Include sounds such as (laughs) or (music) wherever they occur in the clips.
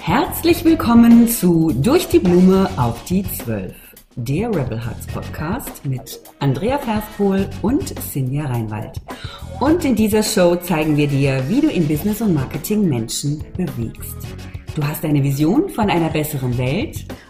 Herzlich willkommen zu Durch die Blume auf die Zwölf, der Rebel Hearts Podcast mit Andrea Ferspohl und Sinja Reinwald. Und in dieser Show zeigen wir dir, wie du in Business und Marketing Menschen bewegst. Du hast eine Vision von einer besseren Welt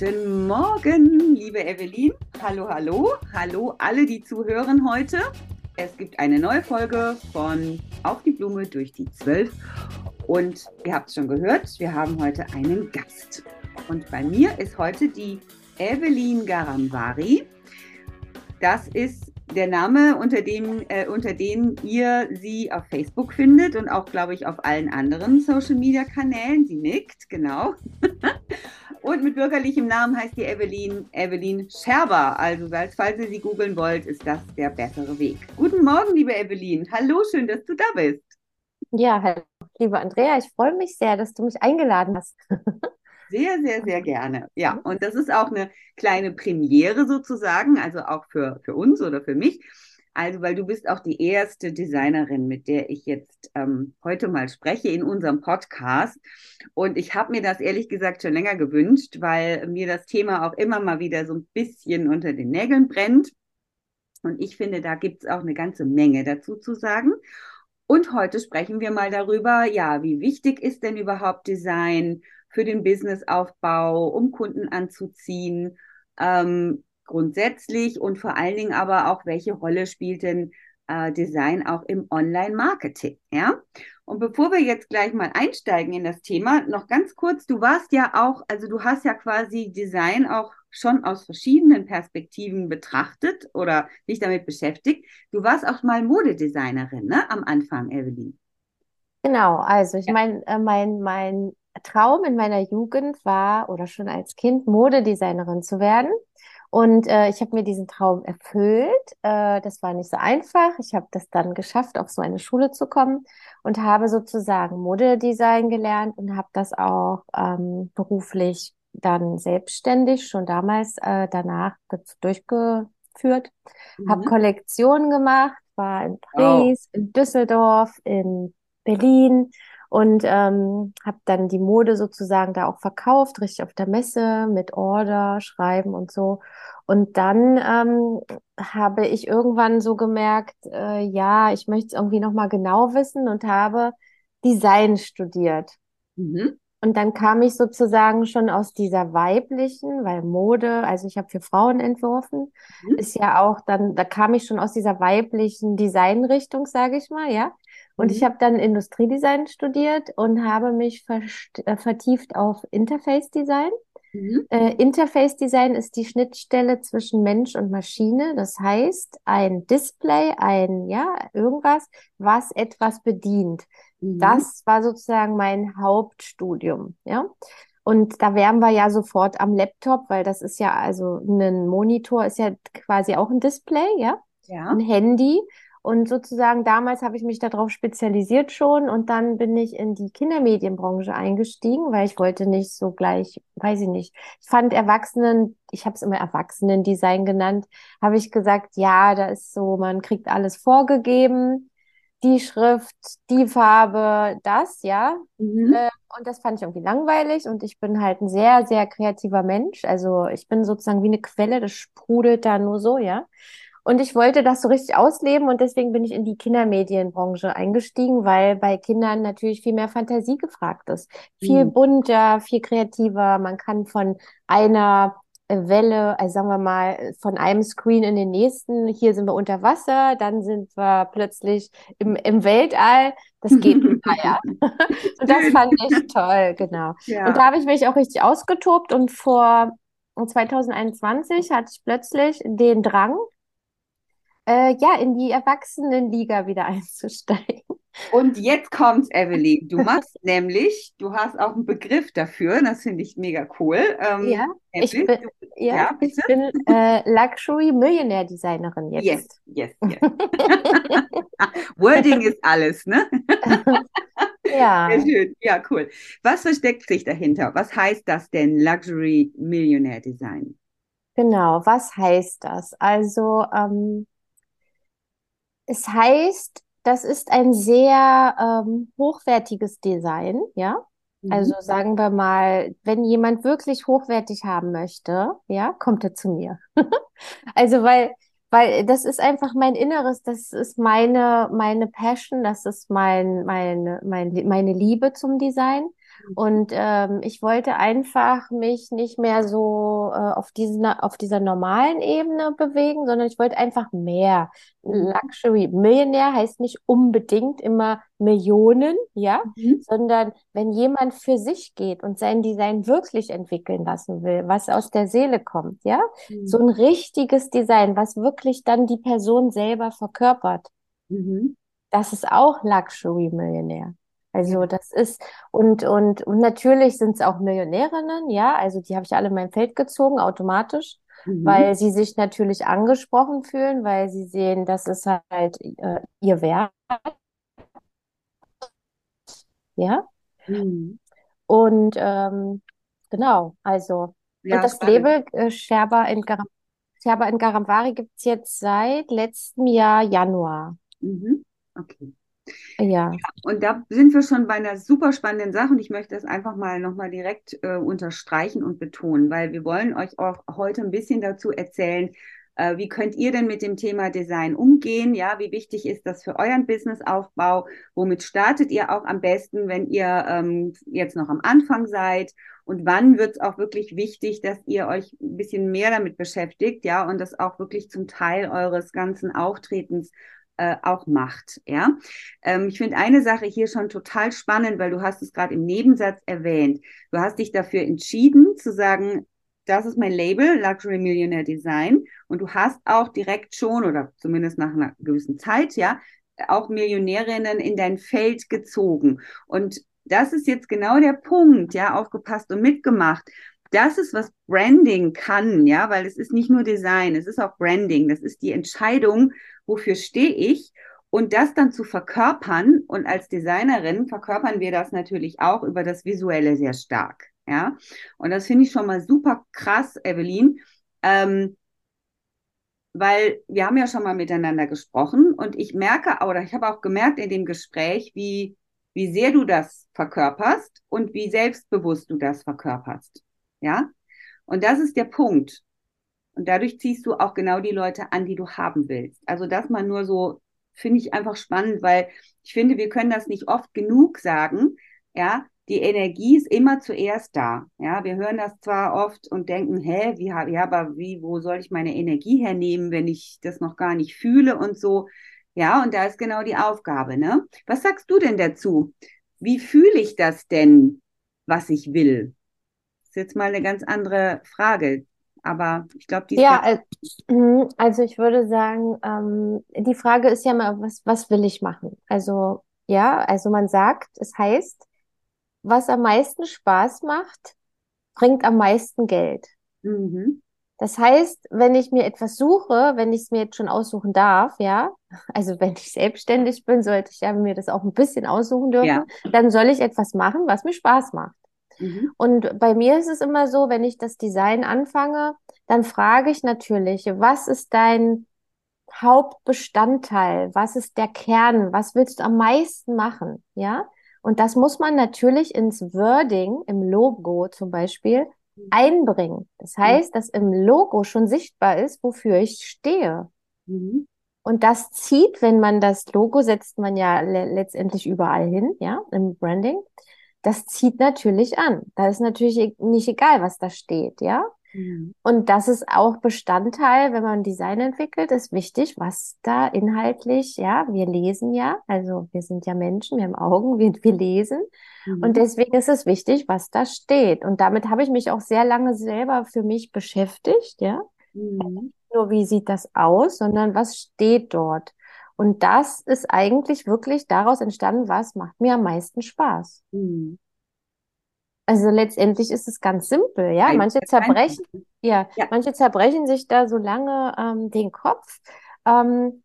Guten Morgen, liebe Evelyn. Hallo, hallo. Hallo alle, die zuhören heute. Es gibt eine neue Folge von Auf die Blume durch die Zwölf. Und ihr habt es schon gehört, wir haben heute einen Gast. Und bei mir ist heute die Evelyn Garamvari. Das ist der Name, unter dem, äh, unter dem ihr sie auf Facebook findet und auch, glaube ich, auf allen anderen Social Media Kanälen. Sie nickt, genau. (laughs) Und mit bürgerlichem Namen heißt die Evelyn Evelyn Scherber. Also, falls ihr sie googeln wollt, ist das der bessere Weg. Guten Morgen, liebe Evelyn. Hallo, schön, dass du da bist. Ja, hallo, liebe Andrea. Ich freue mich sehr, dass du mich eingeladen hast. Sehr, sehr, sehr gerne. Ja, und das ist auch eine kleine Premiere sozusagen, also auch für, für uns oder für mich. Also, weil du bist auch die erste Designerin, mit der ich jetzt ähm, heute mal spreche in unserem Podcast. Und ich habe mir das ehrlich gesagt schon länger gewünscht, weil mir das Thema auch immer mal wieder so ein bisschen unter den Nägeln brennt. Und ich finde, da gibt es auch eine ganze Menge dazu zu sagen. Und heute sprechen wir mal darüber, ja, wie wichtig ist denn überhaupt Design für den Businessaufbau, um Kunden anzuziehen? Ähm, grundsätzlich und vor allen Dingen aber auch, welche Rolle spielt denn äh, Design auch im Online-Marketing? Ja. Und bevor wir jetzt gleich mal einsteigen in das Thema, noch ganz kurz, du warst ja auch, also du hast ja quasi Design auch schon aus verschiedenen Perspektiven betrachtet oder dich damit beschäftigt. Du warst auch mal Modedesignerin, ne, am Anfang, Evelyn. Genau, also ich ja. meine, äh, mein, mein Traum in meiner Jugend war oder schon als Kind Modedesignerin zu werden. Und äh, ich habe mir diesen Traum erfüllt. Äh, das war nicht so einfach. Ich habe das dann geschafft, auf so eine Schule zu kommen und habe sozusagen Modedesign gelernt und habe das auch ähm, beruflich dann selbstständig schon damals äh, danach durchgeführt. Mhm. Habe Kollektionen gemacht, war in Paris, oh. in Düsseldorf, in Berlin und ähm, habe dann die Mode sozusagen da auch verkauft, richtig auf der Messe mit Order, Schreiben und so. Und dann ähm, habe ich irgendwann so gemerkt, äh, ja, ich möchte es irgendwie nochmal genau wissen und habe Design studiert. Mhm. Und dann kam ich sozusagen schon aus dieser weiblichen, weil Mode, also ich habe für Frauen entworfen, mhm. ist ja auch dann, da kam ich schon aus dieser weiblichen Designrichtung, sage ich mal, ja. Und mhm. ich habe dann Industriedesign studiert und habe mich äh, vertieft auf Interface Design. Mhm. Äh, Interface Design ist die Schnittstelle zwischen Mensch und Maschine. Das heißt, ein Display, ein, ja, irgendwas, was etwas bedient. Mhm. Das war sozusagen mein Hauptstudium, ja. Und da wären wir ja sofort am Laptop, weil das ist ja, also ein Monitor ist ja quasi auch ein Display, ja. Ja. Ein Handy. Und sozusagen damals habe ich mich darauf spezialisiert schon und dann bin ich in die Kindermedienbranche eingestiegen, weil ich wollte nicht so gleich, weiß ich nicht. Ich fand Erwachsenen, ich habe es immer Erwachsenendesign genannt, habe ich gesagt, ja, da ist so, man kriegt alles vorgegeben, die Schrift, die Farbe, das, ja. Mhm. Äh, und das fand ich irgendwie langweilig und ich bin halt ein sehr, sehr kreativer Mensch. Also ich bin sozusagen wie eine Quelle, das sprudelt da nur so, ja. Und ich wollte das so richtig ausleben und deswegen bin ich in die Kindermedienbranche eingestiegen, weil bei Kindern natürlich viel mehr Fantasie gefragt ist. Viel mhm. bunter, viel kreativer. Man kann von einer Welle, also sagen wir mal, von einem Screen in den nächsten. Hier sind wir unter Wasser, dann sind wir plötzlich im, im Weltall. Das geht (laughs) super, ja. Und das fand ich toll, genau. Ja. Und da habe ich mich auch richtig ausgetobt und vor Und 2021 hatte ich plötzlich den Drang, äh, ja, in die Erwachsenenliga wieder (laughs) einzusteigen. Und jetzt kommt's, Evelyn. Du machst (laughs) nämlich, du hast auch einen Begriff dafür, das finde ich mega cool. Ähm, Ja, ich bin, du, ja, ja, ich bin (laughs) äh, Luxury Millionaire Designerin Yes, jetzt. yes, yes. Wording ist alles, ne? Ja, Sehr schön. Ja, cool. Was versteckt sich dahinter? Was heißt das denn, Luxury Millionaire Design? genau. Was heißt das? Also, ähm, es heißt, das ist ein sehr ähm, hochwertiges Design, ja. Also Mhm. sagen wir mal, wenn jemand wirklich hochwertig haben möchte, ja, kommt er zu mir. (laughs) Also weil, weil das ist einfach mein Inneres, das ist meine, meine Passion, das ist mein, meine, mein, meine Liebe zum Design. Und ähm, ich wollte einfach mich nicht mehr so äh, auf diesen, auf dieser normalen Ebene bewegen, sondern ich wollte einfach mehr. Mhm. Luxury Millionär heißt nicht unbedingt immer Millionen, ja, Mhm. sondern wenn jemand für sich geht und sein Design wirklich entwickeln lassen will, was aus der Seele kommt, ja, so ein richtiges Design, was wirklich dann die Person selber verkörpert, Mhm. das ist auch Luxury Millionär. Also das ist, und, und, und natürlich sind es auch Millionärinnen, ja, also die habe ich alle in mein Feld gezogen, automatisch, Mhm. weil sie sich natürlich angesprochen fühlen, weil sie sehen, das ist halt äh, ihr Wert, ja. Mhm. Und ähm, genau, also, und Ja, das spannend. Label äh, Sherba in Garam Sherba in Garamwari gibt es jetzt seit letztem Jahr Januar. Mhm. Okay. Ja, Und da sind wir schon bei einer super spannenden Sache und ich möchte das einfach mal nochmal direkt äh, unterstreichen und betonen, weil wir wollen euch auch heute ein bisschen dazu erzählen, äh, wie könnt ihr denn mit dem Thema Design umgehen? Ja, wie wichtig ist das für euren Businessaufbau? Womit startet ihr auch am besten, wenn ihr ähm, jetzt noch am Anfang seid? Und wann wird es auch wirklich wichtig, dass ihr euch ein bisschen mehr damit beschäftigt, ja, und das auch wirklich zum Teil eures ganzen Auftretens äh, auch macht, ja? Ähm, ich finde eine Sache hier schon total spannend, weil du hast es gerade im Nebensatz erwähnt. Du hast dich dafür entschieden zu sagen, das ist mein Label, Luxury Millionaire Design. Und du hast auch direkt schon, oder zumindest nach einer gewissen Zeit, ja, auch Millionärinnen in dein Feld gezogen. Und das ist jetzt genau der Punkt, ja, aufgepasst und mitgemacht. Das ist, was Branding kann, ja, weil es ist nicht nur Design, es ist auch Branding. Das ist die Entscheidung, wofür stehe ich und das dann zu verkörpern und als Designerin verkörpern wir das natürlich auch über das Visuelle sehr stark, ja. Und das finde ich schon mal super krass, Evelyn, ähm, weil wir haben ja schon mal miteinander gesprochen und ich merke, oder ich habe auch gemerkt in dem Gespräch, wie, wie sehr du das verkörperst und wie selbstbewusst du das verkörperst, ja. Und das ist der Punkt. Und dadurch ziehst du auch genau die Leute an, die du haben willst. Also das mal nur so, finde ich einfach spannend, weil ich finde, wir können das nicht oft genug sagen. Ja, die Energie ist immer zuerst da. Ja, wir hören das zwar oft und denken, hä, wie, ja, aber wie, wo soll ich meine Energie hernehmen, wenn ich das noch gar nicht fühle und so. Ja, und da ist genau die Aufgabe, ne? Was sagst du denn dazu? Wie fühle ich das denn, was ich will? Das ist jetzt mal eine ganz andere Frage. Aber ich glaube, die ist ja, mhm, also ich würde sagen, ähm, die Frage ist ja mal, was, was will ich machen? Also, ja, also man sagt, es heißt, was am meisten Spaß macht, bringt am meisten Geld. mhm. Das heißt, wenn ich mir etwas suche, wenn ich es mir jetzt schon aussuchen darf, ja, also wenn ich selbstständig bin, sollte ich ja mir das auch ein bisschen aussuchen dürfen, Ja. dann soll ich etwas machen, was mir Spaß macht. Mhm. Und bei mir ist es immer so, wenn ich das Design anfange, dann frage ich natürlich, was ist dein Hauptbestandteil? Was ist der Kern? Was willst du am meisten machen? Ja? Und das muss man natürlich ins Wording, im Logo zum Beispiel, einbringen. Das heißt, dass im Logo schon sichtbar ist, wofür ich stehe. Mhm. Und das zieht, wenn man das Logo setzt man ja le letztendlich überall hin, ja, im Branding. Das zieht natürlich an. Da ist natürlich e- nicht egal, was da steht, ja. Mhm. Und das ist auch Bestandteil, wenn man Design entwickelt, ist wichtig, was da inhaltlich, ja, wir lesen ja, also wir sind ja Menschen, wir haben Augen, (laughs) wir, wir lesen. Mhm. Und deswegen ist es wichtig, was da steht. Und damit habe ich mich auch sehr lange selber für mich beschäftigt, ja. Mhm. Nicht nur, wie sieht das aus, sondern was steht dort. Und das ist eigentlich wirklich daraus entstanden, was macht mir am meisten Spaß. Mhm. Also letztendlich ist es ganz simpel, ja. Manche zerbrechen, ja, ja, manche zerbrechen sich da so lange ähm, den Kopf. Ähm,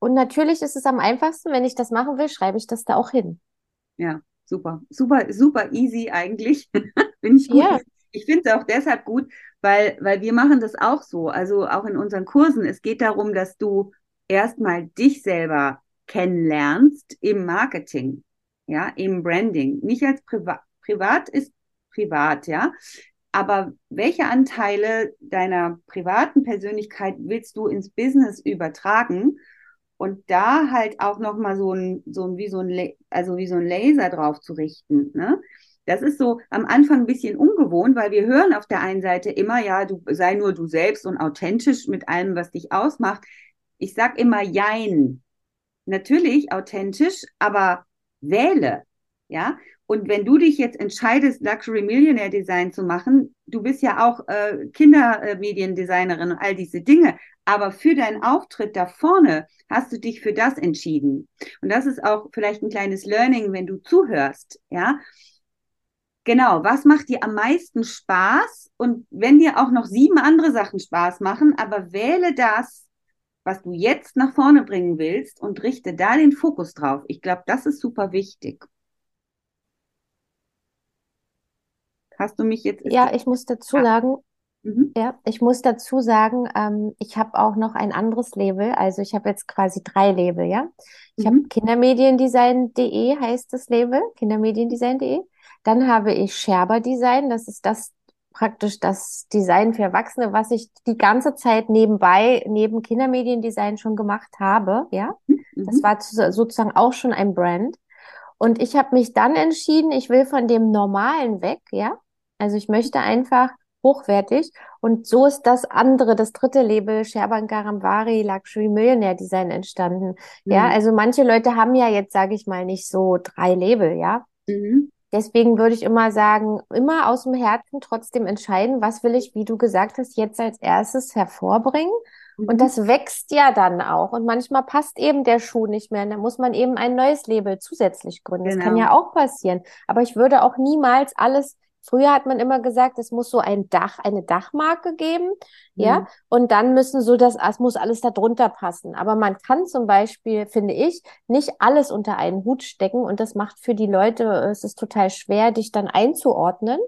und natürlich ist es am einfachsten, wenn ich das machen will, schreibe ich das da auch hin. Ja, super, super, super easy eigentlich. (laughs) Bin ich gut. Ja. Ich finde es auch deshalb gut, weil, weil wir machen das auch so. Also auch in unseren Kursen. Es geht darum, dass du erstmal dich selber kennenlernst im Marketing, ja, im Branding. Nicht als Privat privat ist privat, ja. Aber welche Anteile deiner privaten Persönlichkeit willst du ins Business übertragen? Und da halt auch nochmal so ein, so ein, wie so ein, also wie so ein Laser drauf zu richten, ne? Das ist so am Anfang ein bisschen ungewohnt, weil wir hören auf der einen Seite immer, ja, du sei nur du selbst und authentisch mit allem, was dich ausmacht. Ich sag immer Jein. Natürlich authentisch, aber wähle. Ja, und wenn du dich jetzt entscheidest, Luxury Millionaire Design zu machen, du bist ja auch äh, Kindermediendesignerin und all diese Dinge, aber für deinen Auftritt da vorne hast du dich für das entschieden. Und das ist auch vielleicht ein kleines Learning, wenn du zuhörst, ja. Genau, was macht dir am meisten Spaß? Und wenn dir auch noch sieben andere Sachen Spaß machen, aber wähle das, was du jetzt nach vorne bringen willst und richte da den Fokus drauf. Ich glaube, das ist super wichtig. Hast du mich jetzt? Ja, ich muss dazu ah. sagen, mhm. ja, ich muss dazu sagen, ähm, ich habe auch noch ein anderes Label. Also ich habe jetzt quasi drei Label, ja. Ich mhm. habe Kindermediendesign.de heißt das Label, Kindermediendesign.de. Dann habe ich Scherber Design, das ist das praktisch das Design für Erwachsene, was ich die ganze Zeit nebenbei, neben Kindermediendesign schon gemacht habe, ja. Mhm. Das war sozusagen auch schon ein Brand. Und ich habe mich dann entschieden, ich will von dem Normalen weg, ja. Also ich möchte einfach hochwertig. Und so ist das andere, das dritte Label, Sherban Garamvari Luxury Millionaire Design entstanden. Mhm. Ja, also manche Leute haben ja jetzt, sage ich mal, nicht so drei Label, ja. Mhm. Deswegen würde ich immer sagen, immer aus dem Herzen trotzdem entscheiden, was will ich, wie du gesagt hast, jetzt als erstes hervorbringen. Mhm. Und das wächst ja dann auch. Und manchmal passt eben der Schuh nicht mehr. Und dann muss man eben ein neues Label zusätzlich gründen. Genau. Das kann ja genau. auch passieren. Aber ich würde auch niemals alles Früher hat man immer gesagt, es muss so ein Dach, eine Dachmarke geben, mhm. ja, und dann müssen so das, es muss alles da drunter passen. Aber man kann zum Beispiel, finde ich, nicht alles unter einen Hut stecken und das macht für die Leute, es ist total schwer, dich dann einzuordnen.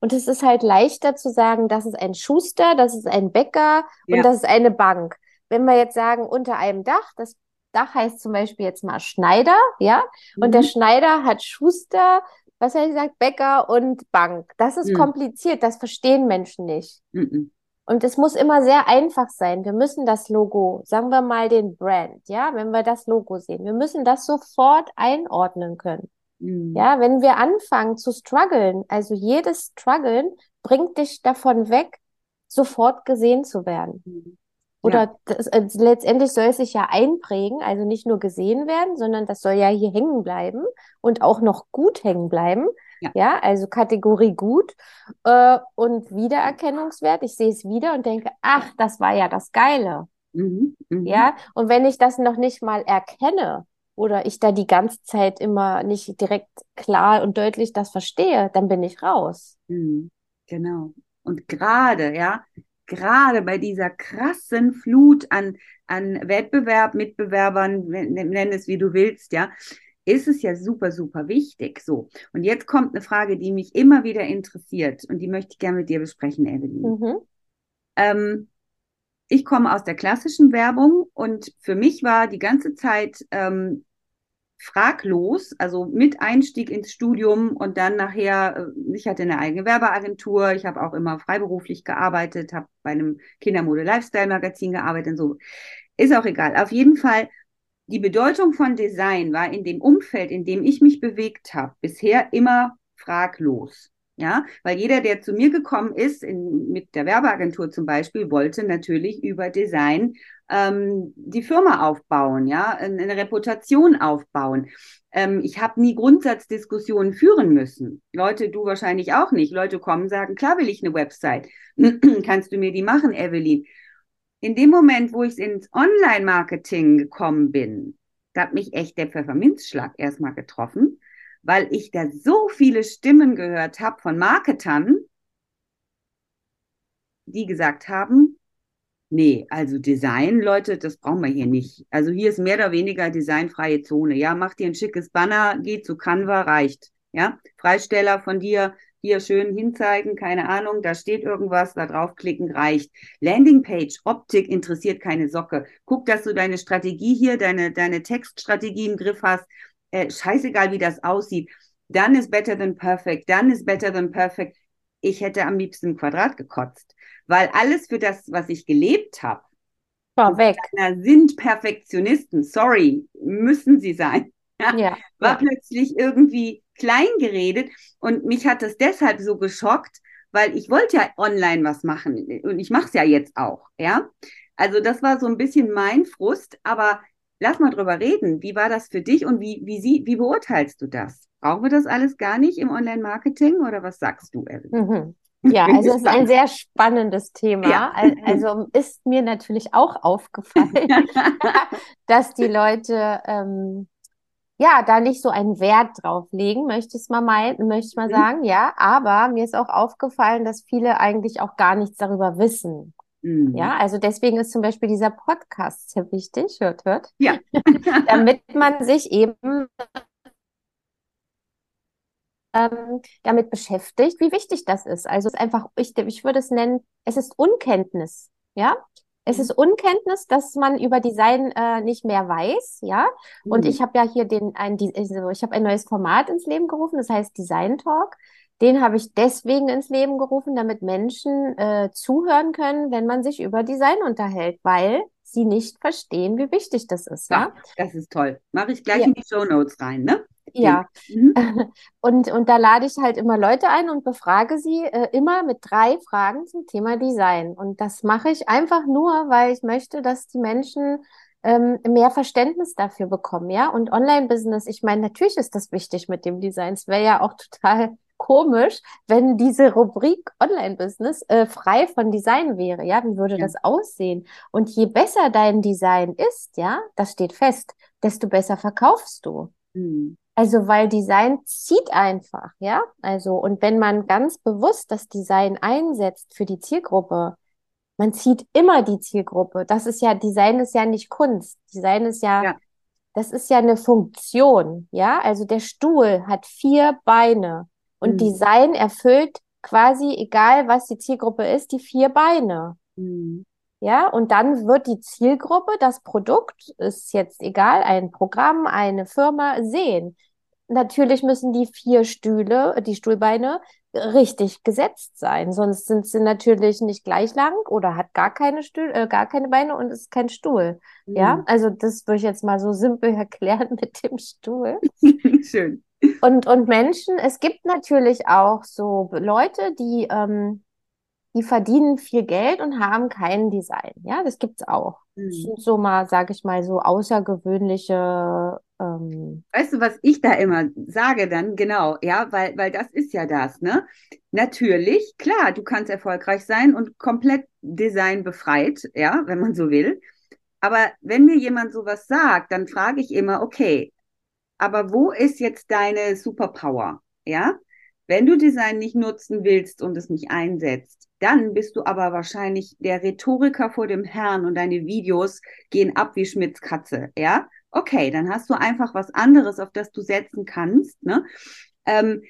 Und es ist halt leichter zu sagen, das ist ein Schuster, das ist ein Bäcker ja. und das ist eine Bank. Wenn wir jetzt sagen, unter einem Dach, das Dach heißt zum Beispiel jetzt mal Schneider, ja, mhm. und der mhm. Schneider hat Schuster, was habe ich gesagt, Bäcker und Bank. Das ist mhm. kompliziert, das verstehen Menschen nicht. Mhm. Und es muss immer sehr einfach sein. Wir müssen das Logo, sagen wir mal den Brand, ja, wenn wir das Logo sehen, wir müssen das sofort einordnen können. Mhm. Ja, wenn wir anfangen zu strugglen, also jedes Struggeln bringt dich davon weg, sofort gesehen zu werden. Oder ja. das, äh, letztendlich soll es sich ja einprägen, also nicht nur gesehen werden, sondern das soll ja hier hängen bleiben und auch noch gut hängen bleiben. Ja, ja also Kategorie gut äh, und Wiedererkennungswert. Ich sehe es wieder und denke, ach, das war ja das Geile. Mhm, mh. Ja, und wenn ich das noch nicht mal erkenne oder ich da die ganze Zeit immer nicht direkt klar und deutlich das verstehe, dann bin ich raus. Mhm, genau. Und gerade, ja, gerade bei dieser krassen Flut an, an Wettbewerb, Mitbewerbern, nenn es wie du willst, ja, ist es ja super, super wichtig. So. Und jetzt kommt eine Frage, die mich immer wieder interessiert und die möchte ich gerne mit dir besprechen, Evelyn. Mhm. Ähm, ich komme aus der klassischen Werbung und für mich war die ganze Zeit ähm, fraglos, also mit Einstieg ins Studium und dann nachher, äh, ich hatte eine eigene Werbeagentur, ich habe auch immer freiberuflich gearbeitet, habe bei einem Kindermode-Lifestyle-Magazin gearbeitet und so. Ist auch egal. Auf jeden Fall, die Bedeutung von Design war in dem Umfeld, in dem ich mich bewegt habe, bisher immer fraglos. Ja, weil jeder, der zu mir gekommen ist, in, mit der Werbeagentur zum Beispiel, wollte natürlich über Design ähm, die Firma aufbauen, ja, eine Reputation aufbauen. Ähm, ich habe nie Grundsatzdiskussionen führen müssen. Leute, du wahrscheinlich auch nicht. Leute kommen, sagen, klar will ich eine Website. (clears throat) Kannst du mir die machen, Evelyn? In dem Moment, wo ich ins Online-Marketing gekommen bin, da hat mich echt der Pfefferminzschlag erstmal getroffen weil ich da so viele Stimmen gehört habe von Marketern, die gesagt haben, nee, also Design, Leute, das brauchen wir hier nicht. Also hier ist mehr oder weniger designfreie Zone. Ja, mach dir ein schickes Banner, geh zu Canva, reicht. Ja, Freisteller von dir, hier schön hinzeigen, keine Ahnung, da steht irgendwas, da draufklicken reicht. Landingpage, Optik interessiert keine Socke. Guck, dass du deine Strategie hier, deine, deine Textstrategie im Griff hast äh, scheißegal, wie das aussieht, dann ist better than perfect, dann ist better than perfect. Ich hätte am liebsten ein Quadrat gekotzt, weil alles für das, was ich gelebt habe, war weg. Sind Perfektionisten, sorry, müssen sie sein. (laughs) Ja, ja, war ja. plötzlich irgendwie klein geredet und mich hat das deshalb so geschockt, weil ich wollte ja online was machen und ich mache es ja jetzt auch, ja. Also das war so ein bisschen mein Frust, aber lass mal drüber reden. Wie war das für dich und wie, wie, sie, wie beurteilst du das? Brauchen wir das alles gar nicht im Online-Marketing oder was sagst du, Evelyn? Mhm. (laughs) Ja, also es ist ein sehr spannendes Thema. Ja. Also ist mir natürlich auch aufgefallen, (laughs) (laughs) dass die Leute ähm, ja da nicht so einen Wert drauf legen, möchte ich mal meinen, möchte ich mal mhm. sagen, ja. Aber mir ist auch aufgefallen, dass viele eigentlich auch gar nichts darüber wissen. Mhm. Ja, also deswegen ist zum Beispiel dieser Podcast sehr wichtig, hört, hört. Ja. damit man sich eben ähm, damit beschäftigt, wie wichtig das ist. Also es ist einfach, ich, ich würde es nennen, es ist Unkenntnis. Ja, es mhm. ist Unkenntnis, dass man über Design äh, nicht mehr weiß, ja. Und mhm. ich habe ja hier den ein, also ich habe ein neues Format ins Leben gerufen, das heißt Design Talk. Den habe ich deswegen ins Leben gerufen, damit Menschen äh, zuhören können, wenn man sich über Design unterhält, weil sie nicht verstehen, wie wichtig das ist. Ja, ja? das ist toll. Mache ich gleich ja. in die Show Notes rein, ne? Ja, mhm. (laughs) und, und da lade ich halt immer Leute ein und befrage sie äh, immer mit drei Fragen zum Thema Design. Und das mache ich einfach nur, weil ich möchte, dass die Menschen ähm, mehr Verständnis dafür bekommen, ja. Und Online-Business, ich meine, natürlich ist das wichtig mit dem Design. Es wäre ja auch total (laughs) komisch, wenn diese Rubrik Online-Business äh, frei von Design wäre. Ja, wie würde ja. das aussehen? Und je besser dein Design ist, ja, das steht fest, desto besser verkaufst du. Mhm. Also, weil Design zieht einfach, ja. Also, und wenn man ganz bewusst das Design einsetzt für die Zielgruppe, man zieht immer die Zielgruppe. Das ist ja, Design ist ja nicht Kunst. Design ist ja, ja. das ist ja eine Funktion, ja. Also der Stuhl hat vier Beine. Und mhm. Design erfüllt quasi, egal was die Zielgruppe ist, die vier Beine. Mhm. Ja, und dann wird die Zielgruppe, das Produkt, ist jetzt egal, ein Programm, eine Firma sehen. Natürlich müssen die vier Stühle, die Stuhlbeine, richtig gesetzt sein. Sonst sind sie natürlich nicht gleich lang oder hat gar keine Stühle, äh, gar keine Beine und ist kein Stuhl. Mhm. Ja, also das würde ich jetzt mal so simpel (laughs) erklären mit dem Stuhl. (laughs) Schön. Und, und Menschen, es gibt natürlich auch so Leute, die, ähm, die verdienen viel Geld und haben kein Design. Ja, das gibt's auch. Mhm. Das sind so mal, sage ich mal, so außergewöhnliche. Ähm, weißt du, was ich da immer sage dann? Genau, ja, weil, weil das ist ja das, ne? Natürlich, klar, du kannst erfolgreich sein und komplett Design befreit, ja, wenn man so will. Aber wenn mir jemand sowas sagt, dann frage ich immer, okay, aber wo ist jetzt deine Superpower? Ja? Wenn du Design nicht nutzen willst und es nicht einsetzt, dann bist du aber wahrscheinlich der Rhetoriker vor dem Herrn und deine Videos gehen ab wie Schmidts Katze. Ja? Okay, dann hast du einfach was anderes, auf das du setzen kannst. Ne? Ähm,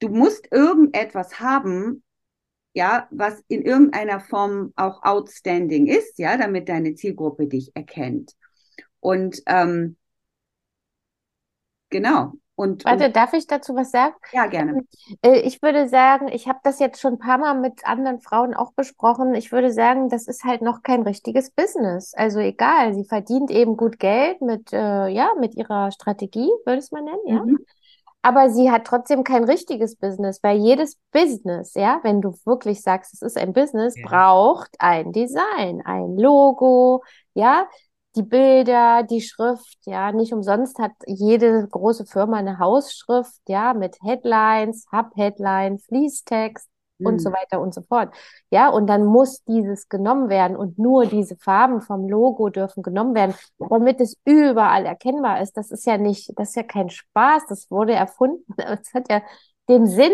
du musst irgendetwas haben, ja, was in irgendeiner Form auch outstanding ist, ja, damit deine Zielgruppe dich erkennt. Und ähm, Genau. Und, Warte, darf ich dazu was sagen? Ja, gerne. Äh, ich würde sagen, ich habe das jetzt schon ein paar Mal mit anderen Frauen auch besprochen. Ich würde sagen, das ist halt noch kein richtiges Business. Also egal, sie verdient eben gut Geld mit, äh, ja, mit ihrer Strategie, würde ich es mal nennen, ja. Mhm. Aber sie hat trotzdem kein richtiges Business, weil jedes Business, ja, wenn du wirklich sagst, es ist ein Business, ja. braucht ein Design, ein Logo, ja, die Bilder, die Schrift, ja, nicht umsonst hat jede große Firma eine Hausschrift, ja, mit Headlines, Hub-Headline, Fließtext mhm. und so mhm. weiter und so fort. Ja, und dann muss dieses genommen werden und nur diese Farben vom Logo dürfen genommen werden, damit es überall erkennbar ist. Das ist ja nicht, das ist ja kein Spaß, das wurde erfunden. (laughs) Es hat ja den Sinn,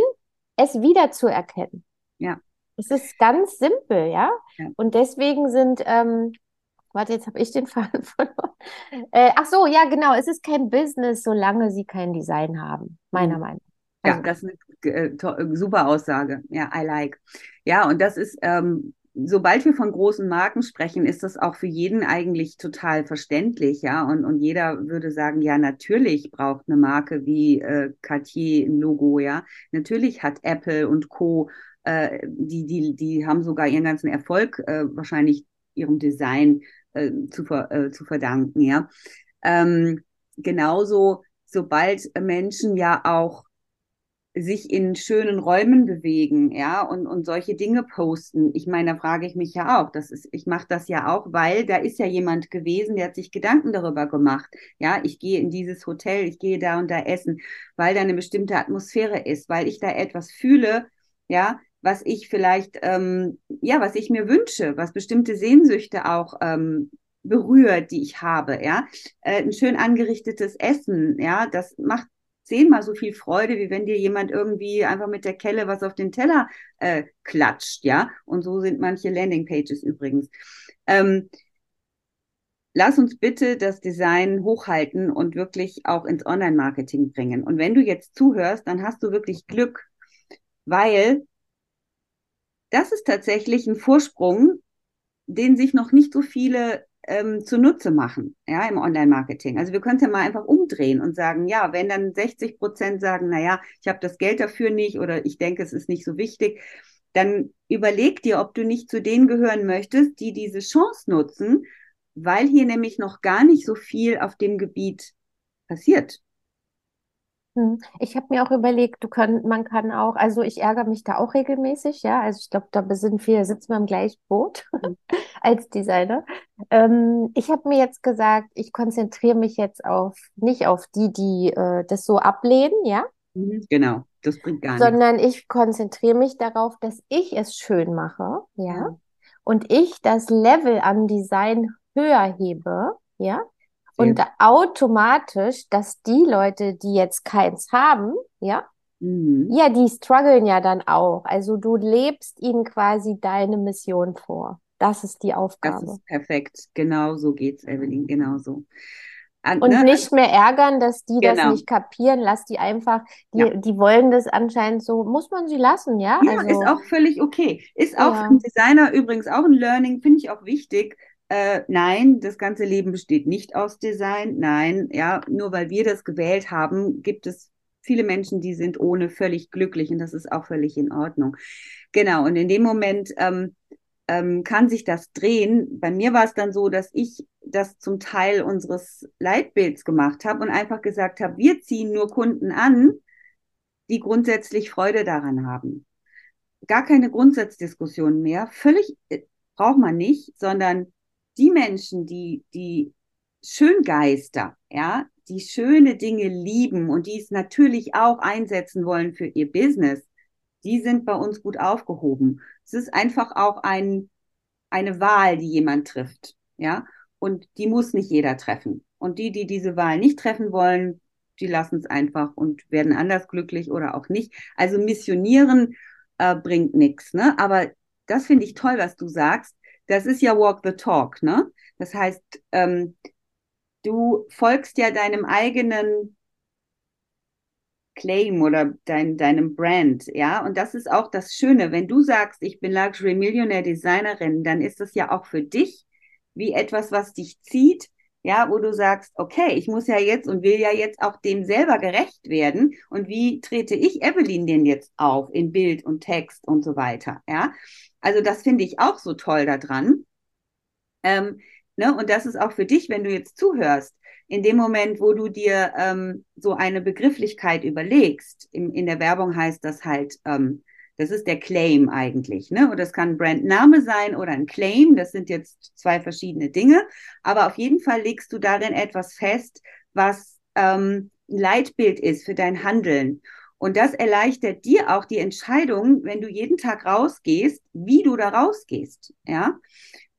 es wiederzuerkennen. Ja. Es ist ganz simpel, ja. ja. Und deswegen sind ähm, Warte, jetzt habe ich den (laughs) Faden verloren. Äh, ach so, ja, genau. Es ist kein Business, solange sie kein Design haben, meiner mhm. Meinung nach. Also, ja, das ist eine äh, äh, super Aussage. Ja, I like. Ja, und das ist, ähm, sobald wir von großen Marken sprechen, ist das auch für jeden eigentlich total verständlich, ja. Und, und jeder würde sagen, ja, natürlich braucht eine Marke wie äh, Cartier ein Logo, ja. Natürlich hat Apple und Co. Äh, die, die, die haben sogar ihren ganzen Erfolg äh, wahrscheinlich ihrem Design äh, zu, äh, zu verdanken, ja. Ähm, genauso, sobald Menschen ja auch sich in schönen Räumen bewegen, ja, und, und solche Dinge posten. Ich meine, da frage ich mich ja auch. Das ist, ich mache das ja auch, weil da ist ja jemand gewesen, der hat sich Gedanken darüber gemacht. Ja, ich gehe in dieses Hotel, ich gehe da und da essen, weil da eine bestimmte Atmosphäre ist, weil ich da etwas fühle, ja, was ich vielleicht, ähm, ja, was ich mir wünsche, was bestimmte Sehnsüchte auch ähm, berührt, die ich habe, ja. Äh, ein schön angerichtetes Essen, ja, das macht zehnmal so viel Freude, wie wenn dir jemand irgendwie einfach mit der Kelle was auf den Teller äh, klatscht, ja. Und so sind manche Landingpages übrigens. Ähm, lass uns bitte das Design hochhalten und wirklich auch ins Online-Marketing bringen. Und wenn du jetzt zuhörst, dann hast du wirklich Glück, weil das ist tatsächlich ein Vorsprung, den sich noch nicht so viele ähm, zunutze machen, ja, im Online-Marketing. Also wir können es ja mal einfach umdrehen und sagen, ja, wenn dann 60 Prozent sagen, na ja, ich habe das Geld dafür nicht oder ich denke, es ist nicht so wichtig, dann überleg dir, ob du nicht zu denen gehören möchtest, die diese Chance nutzen, weil hier nämlich noch gar nicht so viel auf dem Gebiet passiert. Hm. Ich habe mir auch überlegt, du kann, man kann auch, also ich ärgere mich da auch regelmäßig, ja. Also ich glaube, da sind wir, sitzen wir im gleichen Boot mhm. (laughs) als Designer. Ähm, ich habe mir jetzt gesagt, ich konzentriere mich jetzt auf nicht auf die, die äh, das so ablehnen, ja. Mhm, genau, das bringt gar nichts. Sondern ich konzentriere mich darauf, dass ich es schön mache, ja. ja. Und ich das Level an Design höher hebe, ja und automatisch, dass die Leute, die jetzt keins haben, ja, mhm. ja, die strugglen ja dann auch. Also du lebst ihnen quasi deine Mission vor. Das ist die Aufgabe. Das ist perfekt. Genau so geht's, Evelyn. Genau so. An, und ne? nicht mehr ärgern, dass die genau. das nicht kapieren. Lass die einfach, die, ja. die wollen das anscheinend so, muss man sie lassen, ja? Ja, also, ist auch völlig okay. Ist auch ja. für einen Designer übrigens auch ein Learning, finde ich auch wichtig äh, nein, das ganze Leben besteht nicht aus Design. Nein, ja, nur weil wir das gewählt haben, gibt es viele Menschen, die sind ohne völlig glücklich und das ist auch völlig in Ordnung. Genau, und in dem Moment ähm, ähm, kann sich das drehen. Bei mir war es dann so, dass ich das zum Teil unseres Leitbilds gemacht habe und einfach gesagt habe, wir ziehen nur Kunden an, die grundsätzlich Freude daran haben. Gar keine Grundsatzdiskussion mehr, völlig äh, braucht man nicht, sondern die Menschen, die, die Schöngeister, ja, die schöne Dinge lieben und die es natürlich auch einsetzen wollen für ihr Business, die sind bei uns gut aufgehoben. Es ist einfach auch ein, eine Wahl, die jemand trifft, ja, und die muss nicht jeder treffen. Und die, die diese Wahl nicht treffen wollen, die lassen es einfach und werden anders glücklich oder auch nicht. Also missionieren äh, bringt nichts, ne? Aber das finde ich toll, was du sagst das ist ja Walk the Talk, ne? Das heißt, ähm, du folgst ja deinem eigenen Claim oder dein, deinem Brand, ja. Und das ist auch das Schöne. Wenn du sagst, ich bin Luxury Millionaire Designerin, dann ist das ja auch für dich wie etwas, was dich zieht, ja, wo du sagst, okay, ich muss ja jetzt und will ja jetzt auch dem selber gerecht werden. Und wie trete ich Evelyn denn jetzt auf in Bild und Text und so weiter, ja? Also das finde ich auch so toll daran. Ähm, ne? Und das ist auch für dich, wenn du jetzt zuhörst. in dem Moment, wo du dir ähm, so eine Begrifflichkeit überlegst, in, in der Werbung heißt das halt, ähm, das ist der Claim eigentlich, ne? Und das kann ein Brandname sein oder ein Claim. Das sind jetzt zwei verschiedene Dinge. Aber auf jeden Fall legst du darin etwas fest, was ähm, ein Leitbild ist für dein Handeln. Und das erleichtert dir auch die Entscheidung, wenn du jeden Tag rausgehst, wie du da rausgehst. Ja.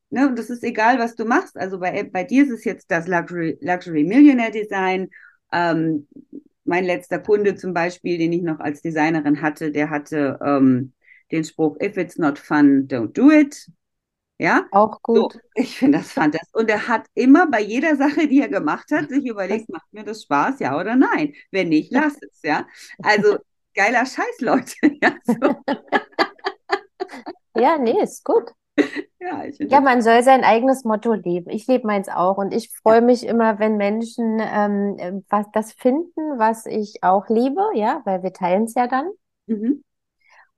Ne, und das ist egal, was du machst. Also bei, bei dir ist es jetzt das Luxury, Luxury Millionaire Design. Ähm, mein letzter Kunde zum Beispiel, den ich noch als Designerin hatte, der hatte ähm, den Spruch, if it's not fun, don't do it. Ja, auch gut. So, ich finde das fantastisch. Und er hat immer bei jeder Sache, die er gemacht hat, sich (laughs) überlegt, macht mir das Spaß, ja oder nein? Wenn nicht, lass es, ja. Also geiler Scheiß, Leute. (laughs) Ja, so. (laughs) ja nee, ist gut. (laughs) Ja, ja, man soll sein eigenes Motto leben. Ich lebe meins auch und ich freue mich immer, wenn Menschen ähm, was das finden, was ich auch liebe, ja, weil wir teilen es ja dann. Mhm.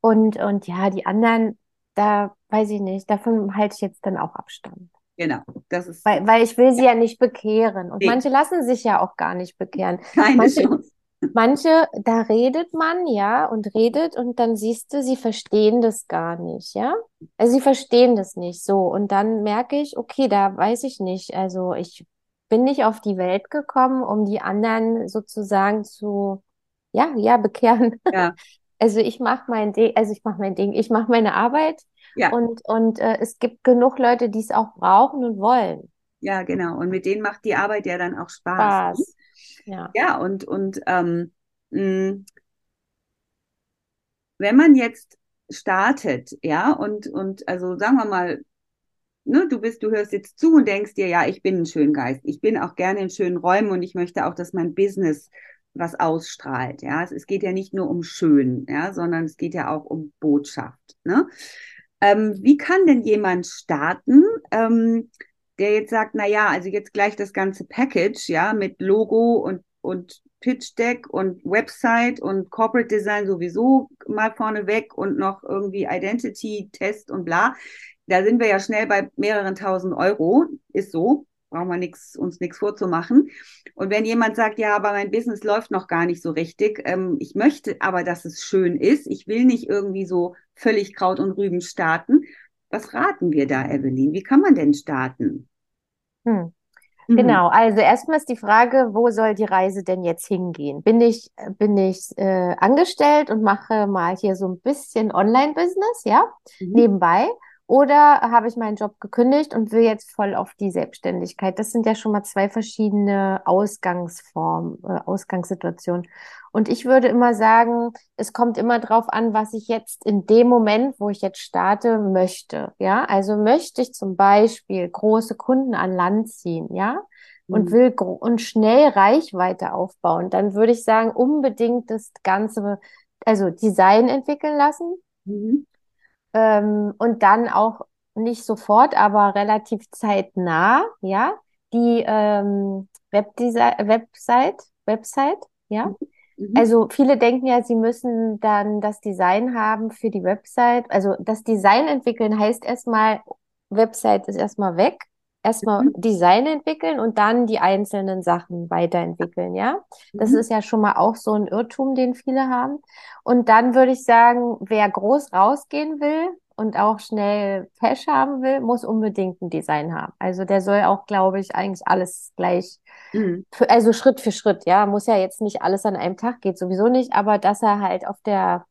Und, und ja, die anderen, da weiß ich nicht, davon halte ich jetzt dann auch Abstand. Genau, das ist. Weil, weil ich will sie ja, ja nicht bekehren. Und nee. manche lassen sich ja auch gar nicht bekehren. Keine manche, Chance. Manche, da redet man, ja, und redet und dann siehst du, sie verstehen das gar nicht, ja. Also sie verstehen das nicht so. Und dann merke ich, okay, da weiß ich nicht. Also ich bin nicht auf die Welt gekommen, um die anderen sozusagen zu, ja, ja, (laughs) bekehren. Ja. Also ich mache mein Ding, also ich mache mein Ding, ich mache meine Arbeit ja. und, und äh, es gibt genug Leute, die es auch brauchen und wollen. Ja, genau. Und mit denen macht die Arbeit ja dann auch Spaß. Spaß. Ja, ja und, und ähm, mh, wenn man jetzt startet, ja, und, und also sagen wir mal, ne, du bist, du hörst jetzt zu und denkst dir, ja, ich bin ein Schöngeist. Ich bin auch gerne in schönen Räumen und ich möchte auch, dass mein Business was ausstrahlt. Ja, es, es geht ja nicht nur um schön, ja, sondern es geht ja auch um Botschaft. Ne? Ähm, wie kann denn jemand starten, ähm, der jetzt sagt, na ja, also jetzt gleich das ganze Package, ja, mit Logo und, und Pitch Deck und Website und Corporate Design sowieso mal vorneweg und noch irgendwie Identity Test und bla. Da sind wir ja schnell bei mehreren tausend Euro, ist so brauchen wir nix, uns nichts vorzumachen. Und wenn jemand sagt, ja, aber mein Business läuft noch gar nicht so richtig, ähm, ich möchte aber, dass es schön ist, ich will nicht irgendwie so völlig Kraut und Rüben starten. Was raten wir da, Evelyn? Wie kann man denn starten? Hm. Mhm. Genau, also erstmal ist die Frage, wo soll die Reise denn jetzt hingehen? Bin ich, bin ich äh, angestellt und mache mal hier so ein bisschen Online-Business, ja, mhm. nebenbei? Oder habe ich meinen Job gekündigt und will jetzt voll auf die Selbstständigkeit? Das sind ja schon mal zwei verschiedene Ausgangsformen, äh, Ausgangssituationen. Und ich würde immer sagen, es kommt immer drauf an, was ich jetzt in dem Moment, wo ich jetzt starte, möchte. Ja, also möchte ich zum Beispiel große Kunden an Land ziehen, ja, und mhm. will und schnell Reichweite aufbauen, dann würde ich sagen, unbedingt das Ganze, also Design entwickeln lassen. Mhm ähm, und dann auch nicht sofort, aber relativ zeitnah, ja, die ähm, Webdesign Website, Website, ja. Mhm. mhm. Also viele denken ja, sie müssen dann das Design haben für die Website. Also das Design entwickeln heißt erstmal, Website ist erstmal weg erstmal mhm. Design entwickeln und dann die einzelnen Sachen weiterentwickeln, ja. Das mhm. ist ja schon mal auch so ein Irrtum, den viele haben. Und dann würde ich sagen, wer groß rausgehen will und auch schnell Cash haben will, muss unbedingt ein Design haben. Also der soll auch, glaube ich, eigentlich alles gleich, mhm. also Schritt für Schritt, ja. Muss ja jetzt nicht alles an einem Tag, geht sowieso nicht, aber dass er halt auf der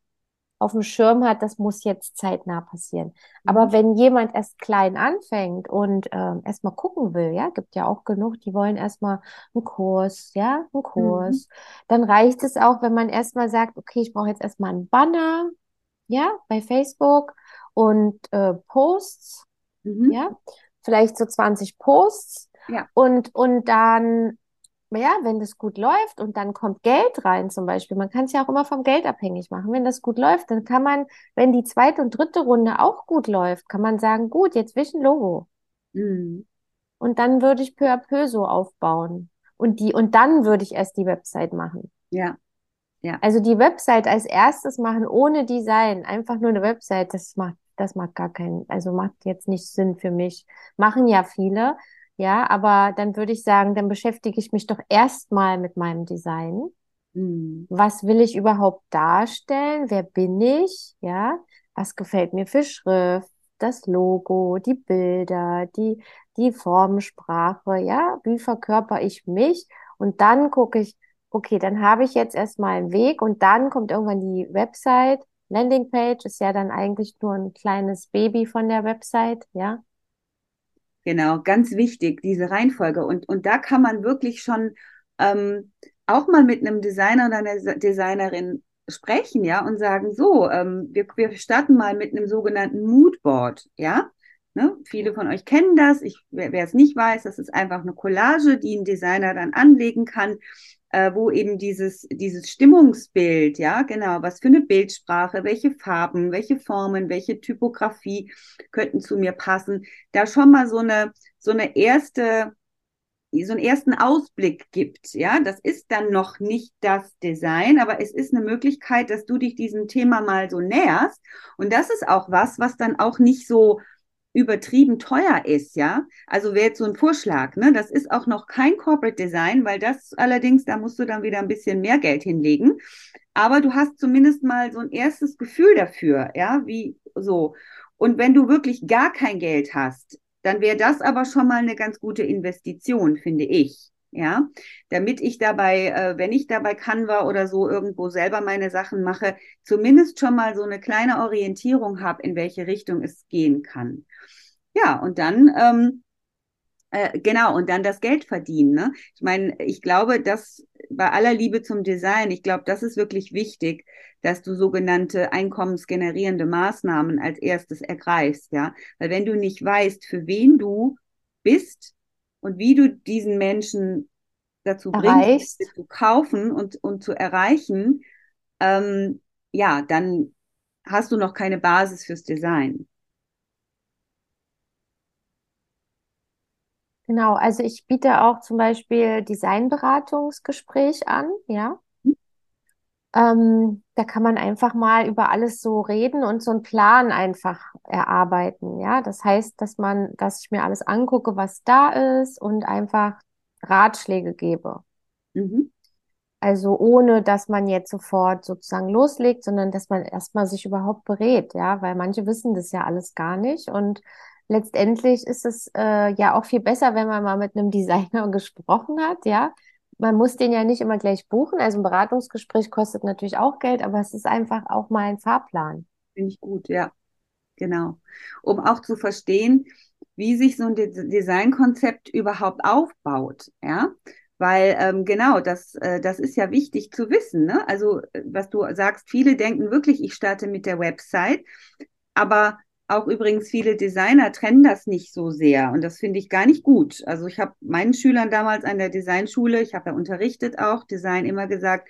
auf dem Schirm hat, das muss jetzt zeitnah passieren. Aber mhm. wenn jemand erst klein anfängt und äh, erstmal gucken will, ja, gibt ja auch genug, die wollen erstmal einen Kurs, ja, einen Kurs, mhm. dann reicht es auch, wenn man erstmal sagt, okay, ich brauche jetzt erstmal einen Banner, ja, bei Facebook und äh, Posts, mhm. ja, vielleicht so 20 Posts. Ja. Und, und dann ja, wenn das gut läuft und dann kommt Geld rein zum Beispiel, man kann es ja auch immer vom Geld abhängig machen. Wenn das gut läuft, dann kann man, wenn die zweite und dritte Runde auch gut läuft, kann man sagen, gut, jetzt ein Logo. Mhm. Und dann würde ich peu à peu so aufbauen. Und die, und dann würde ich erst die Website machen. Ja. Ja. Also die Website als erstes machen ohne Design, einfach nur eine Website, das macht, das macht gar keinen, also macht jetzt nicht Sinn für mich. Machen ja viele, Ja, aber dann würde ich sagen, dann beschäftige ich mich doch erstmal mit meinem Design. Mhm. Was will ich überhaupt darstellen? Wer bin ich? Ja, was gefällt mir für Schrift, das Logo, die Bilder, die, die Formensprache, ja, wie verkörper ich mich? Und dann gucke ich, okay, dann habe ich jetzt erstmal einen Weg und dann kommt irgendwann die Website. Landingpage ist ja dann eigentlich nur ein kleines Baby von der Website, ja. Genau, ganz wichtig, diese Reihenfolge. Und, und da kann man wirklich schon ähm, auch mal mit einem Designer oder einer Designerin sprechen, ja, und sagen, so, ähm, wir, wir starten mal mit einem sogenannten Moodboard, ja. Ne? Viele von euch kennen das. Ich, wer, wer es nicht weiß, das ist einfach eine Collage, die ein Designer dann anlegen kann, äh, wo eben dieses, dieses Stimmungsbild, ja, genau, was für eine Bildsprache, welche Farben, welche Formen, welche Typografie könnten zu mir passen, da schon mal so eine, so eine erste, so einen ersten Ausblick gibt, ja, das ist dann noch nicht das Design, aber es ist eine Möglichkeit, dass du dich diesem Thema mal so näherst. Und das ist auch was, was dann auch nicht so übertrieben teuer ist, ja. Also wäre jetzt so ein Vorschlag, ne? Das ist auch noch kein Corporate Design, weil das allerdings, da musst du dann wieder ein bisschen mehr Geld hinlegen. Aber du hast zumindest mal so ein erstes Gefühl dafür, ja, wie so. Und wenn du wirklich gar kein Geld hast, dann wäre das aber schon mal eine ganz gute Investition, finde ich. Ja, damit ich dabei, äh, wenn ich dabei Canva oder so irgendwo selber meine Sachen mache, zumindest schon mal so eine kleine Orientierung habe, in welche Richtung es gehen kann. Ja, und dann, ähm, äh, genau, und dann das Geld verdienen. Ne? Ich meine, ich glaube, dass bei aller Liebe zum Design, ich glaube, das ist wirklich wichtig, dass du sogenannte einkommensgenerierende Maßnahmen als erstes ergreifst, ja. Weil wenn du nicht weißt, für wen du bist und wie du diesen Menschen dazu Erreichst. bringst, zu kaufen und, und zu erreichen, ähm, ja, dann hast du noch keine Basis fürs Design. Genau, also ich biete auch zum Beispiel Designberatungsgespräch an, ja. Ähm, da kann man einfach mal über alles so reden und so einen Plan einfach erarbeiten, ja. Das heißt, dass man, dass ich mir alles angucke, was da ist und einfach Ratschläge gebe. Mhm. Also ohne, dass man jetzt sofort sozusagen loslegt, sondern dass man erstmal sich überhaupt berät, ja, weil manche wissen das ja alles gar nicht und letztendlich ist es äh, ja auch viel besser, wenn man mal mit einem (laughs) Designer gesprochen hat, ja. Man muss den ja nicht immer gleich buchen. Also ein Beratungsgespräch kostet natürlich auch Geld, aber es ist einfach auch mal ein Fahrplan. Finde ich gut, ja. Genau. Um auch zu verstehen, wie sich so ein De Designkonzept überhaupt aufbaut, ja. Weil ähm, genau, das, äh, das ist ja wichtig zu wissen. Ne? Also, äh, was du sagst, viele denken wirklich, ich starte mit der Website, aber auch übrigens viele Designer trennen das nicht so sehr und das finde ich gar nicht gut. Also ich habe meinen Schülern damals an der Designschule, ich habe ja unterrichtet auch Design immer gesagt,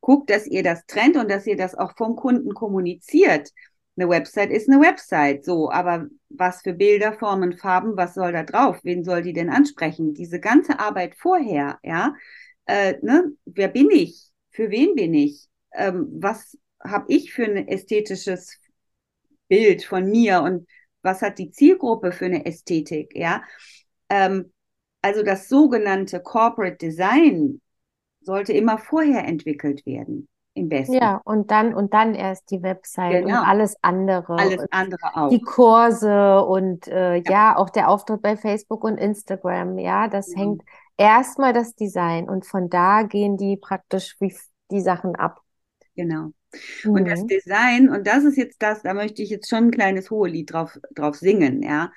guckt, dass ihr das trennt und dass ihr das auch vom Kunden kommuniziert. Eine Website ist eine Website, so, aber was für Bilder, Formen, Farben, was soll da drauf? Wen soll die denn ansprechen? Diese ganze Arbeit vorher, ja, äh, ne? wer bin ich? Für wen bin ich? Ähm, was habe ich für ein ästhetisches Bild von mir und was hat die Zielgruppe für eine Ästhetik, ja. Ähm, also das sogenannte Corporate Design sollte immer vorher entwickelt werden, im besten. Ja, und dann, und dann erst die Website Genau. und alles andere. Alles andere auch. die Kurse und äh, ja. auch der Auftritt bei Facebook und Instagram, ja, das Mhm. hängt erstmal das Design und von da gehen die praktisch wie die Sachen ab. Genau. Und das Mhm. Design, und das ist jetzt das, da möchte ich jetzt schon ein kleines Hohelied drauf, drauf singen, ja.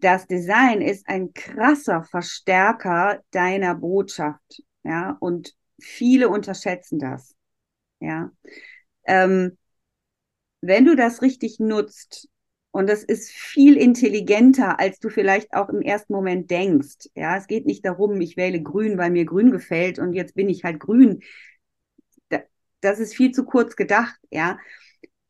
Das Design ist ein krasser Verstärker deiner Botschaft, ja, und viele unterschätzen das, ja. Ähm, wenn du das richtig nutzt, und das ist viel intelligenter, als du vielleicht auch im ersten Moment denkst. Ja, es geht nicht darum, ich wähle grün, weil mir grün gefällt und jetzt bin ich halt grün. Da- Das ist viel zu kurz gedacht, ja.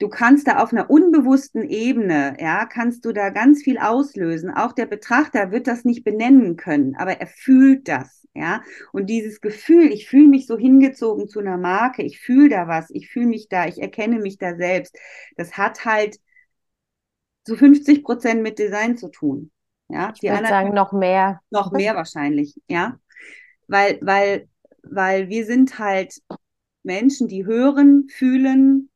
Du kannst da auf einer unbewussten Ebene, ja, kannst du da ganz viel auslösen. Auch der Betrachter wird das nicht benennen können, aber er fühlt das, ja. Und dieses Gefühl, ich fühle mich so hingezogen zu einer Marke, ich fühle da was, ich fühle mich da, ich erkenne mich da selbst. Das hat halt zu 50 Prozent mit Design zu tun. Ja, ich würde sagen, noch mehr. Noch mehr wahrscheinlich, ja. Weil, weil, weil wir sind halt Menschen, die hören, fühlen,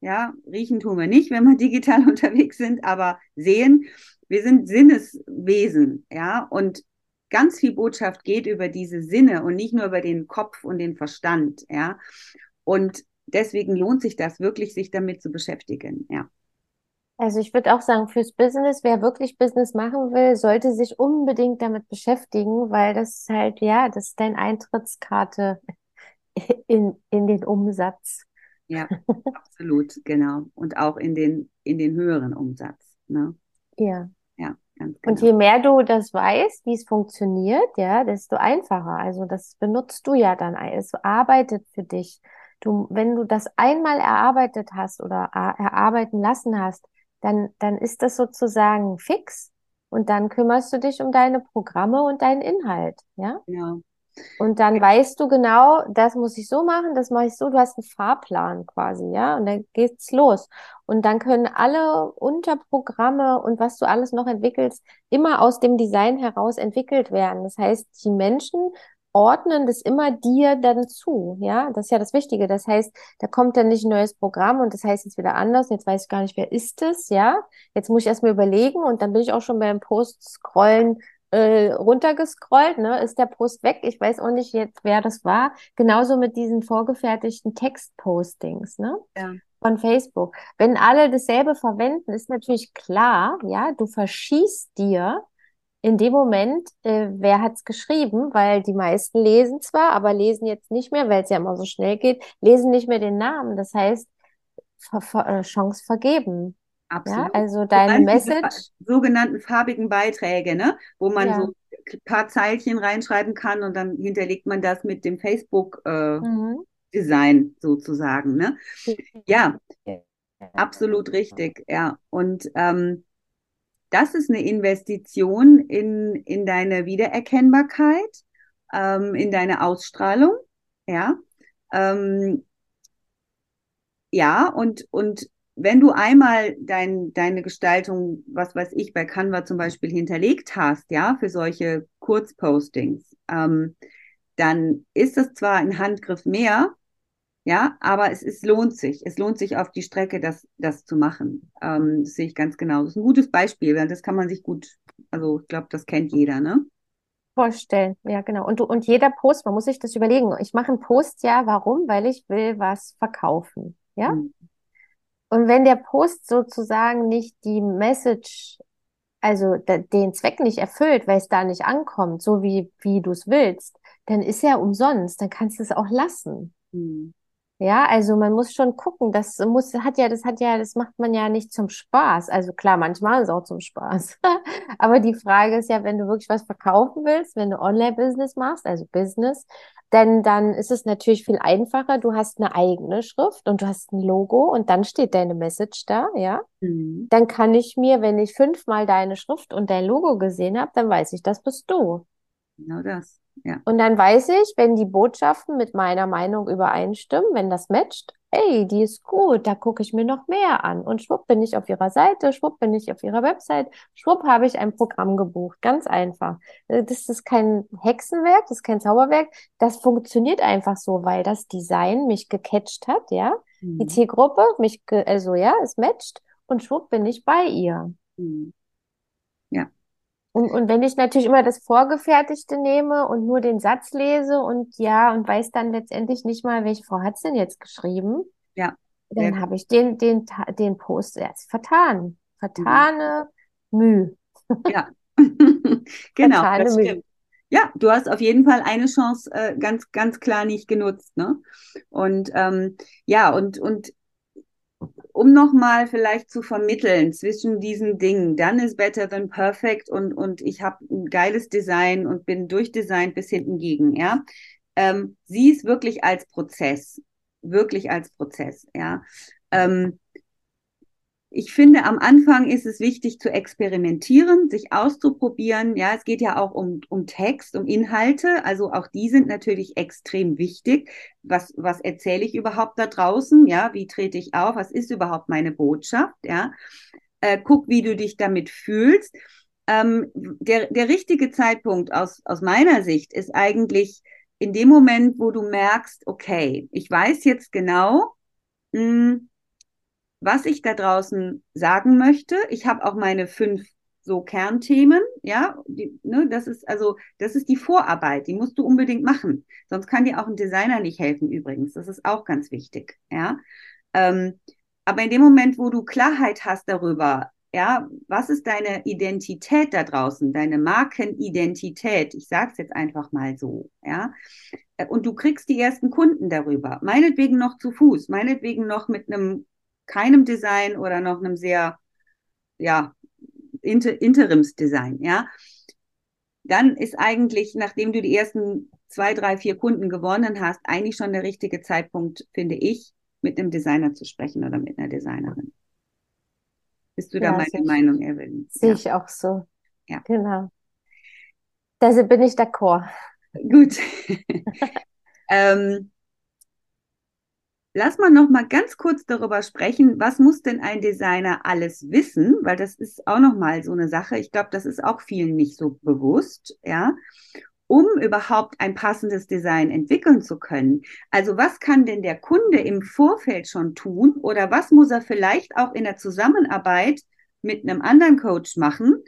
ja, riechen tun wir nicht, wenn wir (laughs) digital unterwegs sind, aber sehen. Wir sind Sinneswesen, ja, und ganz viel Botschaft geht über diese Sinne und nicht nur über den Kopf und den Verstand, ja. Und deswegen lohnt sich das wirklich, sich damit zu beschäftigen, ja. Also ich würde auch sagen, fürs Business, wer wirklich Business machen will, sollte sich unbedingt damit beschäftigen, weil das ist halt, ja, das ist deine Eintrittskarte in, in den Umsatz. Ja, absolut, genau. Und auch in den, in den höheren Umsatz. Ne? Ja. Ja, ganz genau. Und je mehr du das weißt, wie es funktioniert, ja, desto einfacher. Also das benutzt du ja dann. Es arbeitet für dich. Du, wenn du das einmal erarbeitet hast oder erarbeiten lassen hast, dann, dann ist das sozusagen fix. Und dann kümmerst du dich um deine Programme und deinen Inhalt, ja? Ja. Und dann weißt du genau, das muss ich so machen, das mache ich so. Du hast einen Fahrplan quasi, ja, und dann geht's los. Und dann können alle Unterprogramme und was du alles noch entwickelst, immer aus dem Design heraus entwickelt werden. Das heißt, die Menschen ordnen das immer dir dann zu, ja. Das ist ja das Wichtige. Das heißt, da kommt dann nicht ein neues Programm und das heißt jetzt wieder anders. Jetzt weiß ich gar nicht, wer ist es, ja. Jetzt muss ich erstmal überlegen und dann bin ich auch schon beim Post-Scrollen äh, runtergescrollt, ne, ist der Post weg. Ich weiß auch nicht jetzt, wer das war. Genauso mit diesen vorgefertigten Textpostings, ne? Ja. Von Facebook. Wenn alle dasselbe verwenden, ist natürlich klar, ja, du verschießt dir in dem Moment, äh, wer hat's geschrieben, weil die meisten lesen zwar, aber lesen jetzt nicht mehr, weil es ja immer so schnell geht, lesen nicht mehr den Namen. Das heißt, ver ver äh, Chance vergeben. Absolut. Ja, also deine Message. sogenannten farbigen Beiträge, ne? wo man ja. so ein paar Zeilchen reinschreiben kann und dann hinterlegt man das mit dem Facebook-Design äh, mhm. sozusagen. Ne? Ja, absolut richtig. Ja, und ähm, das ist eine Investition in, in deine Wiedererkennbarkeit, ähm, in deine Ausstrahlung. Ja, ähm, ja und, und wenn du einmal dein, deine Gestaltung, was weiß ich, bei Canva zum Beispiel hinterlegt hast, ja, für solche Kurzpostings, ähm, dann ist das zwar ein Handgriff mehr, ja, aber es ist, lohnt sich. Es lohnt sich auf die Strecke, das, das zu machen. Ähm, das sehe ich ganz genau. Das ist ein gutes Beispiel, weil das kann man sich gut, also ich glaube, das kennt jeder, ne? Vorstellen, ja, genau. Und du, und jeder Post, man muss sich das überlegen. Ich mache einen Post ja, warum? Weil ich will was verkaufen. Ja. Mhm. Und wenn der Post sozusagen nicht die Message, also den Zweck nicht erfüllt, weil es da nicht ankommt, so wie, wie du es willst, dann ist er umsonst, dann kannst du es auch lassen. Mhm. Ja, also man muss schon gucken, das muss, hat ja, das hat ja, das macht man ja nicht zum Spaß. Also klar, manchmal ist es auch zum Spaß. (laughs) Aber die Frage ist ja, wenn du wirklich was verkaufen willst, wenn du Online-Business machst, also Business, denn dann ist es natürlich viel einfacher. Du hast eine eigene Schrift und du hast ein Logo und dann steht deine Message da, ja. Mhm. Dann kann ich mir, wenn ich fünfmal deine Schrift und dein Logo gesehen habe, dann weiß ich, das bist du. Genau das. Ja. Und dann weiß ich, wenn die Botschaften mit meiner Meinung übereinstimmen, wenn das matcht, ey, die ist gut, da gucke ich mir noch mehr an. Und schwupp bin ich auf ihrer Seite, schwupp bin ich auf ihrer Website, schwupp habe ich ein Programm gebucht. Ganz einfach. Äh, das ist kein Hexenwerk, das ist kein Zauberwerk. Das funktioniert einfach so, weil das Design mich gecatcht hat, ja. Mhm. Die Zielgruppe mich, also ja, es matcht und schwupp bin ich bei ihr. Mhm. Und, und wenn ich natürlich immer das Vorgefertigte nehme und nur den Satz lese und ja, und weiß dann letztendlich nicht mal, welche Frau hat es denn jetzt geschrieben, ja. dann habe ich den, den, den Post erst vertan. Vertane mhm. Mühe. Ja, (laughs) (laughs) genau. Vertane das stimmt. Ja, du hast auf jeden Fall eine Chance äh, ganz, ganz klar nicht genutzt, ne? Und ähm, ja, und, und um nochmal vielleicht zu vermitteln zwischen diesen Dingen, dann ist better than perfect und, und ich habe ein geiles Design und bin durchdesignt bis hinten gegen, ja. Ähm, sieh es wirklich als Prozess, wirklich als Prozess, ja. Ähm, ich finde, am Anfang ist es wichtig zu experimentieren, sich auszuprobieren. Ja, es geht ja auch um, um Text, um Inhalte. Also auch die sind natürlich extrem wichtig. Was, was erzähle ich überhaupt da draußen? Ja, wie trete ich auf? Was ist überhaupt meine Botschaft? Ja, äh, guck, wie du dich damit fühlst. ähm, der, der richtige Zeitpunkt aus, aus meiner Sicht ist eigentlich in dem Moment, wo du merkst, okay, ich weiß jetzt genau, mh, hm, was ich da draußen sagen möchte. Ich habe auch meine fünf so Kernthemen, ja, die, ne, das ist also, das ist die Vorarbeit, die musst du unbedingt machen. Sonst kann dir auch ein Designer nicht helfen übrigens. Das ist auch ganz wichtig, ja. Ähm, aber in dem Moment, wo du Klarheit hast darüber, ja, was ist deine Identität da draußen, deine Markenidentität? Ich sage es jetzt einfach mal so, ja. Und du kriegst die ersten Kunden darüber. Meinetwegen noch zu Fuß, meinetwegen noch mit einem keinem Design oder noch einem sehr, ja, Inter Interimsdesign, ja. Dann ist eigentlich, nachdem du die ersten zwei, drei, vier Kunden gewonnen hast, eigentlich schon der richtige Zeitpunkt, finde ich, mit einem Designer zu sprechen oder mit einer Designerin. Bist du ja, da meine Meinung, Evelyn? Sehe ja. ich auch so. Ja. Genau. Da bin ich d'accord. Gut. (laughs) ähm, lass mal noch mal ganz kurz darüber sprechen, was muss denn ein Designer alles wissen, weil das ist auch noch mal so eine Sache. Ich glaube, das ist auch vielen nicht so bewusst, ja um überhaupt ein passendes Design entwickeln zu können. Also was kann denn der Kunde im Vorfeld schon tun oder was muss er vielleicht auch in der Zusammenarbeit mit einem anderen Coach machen?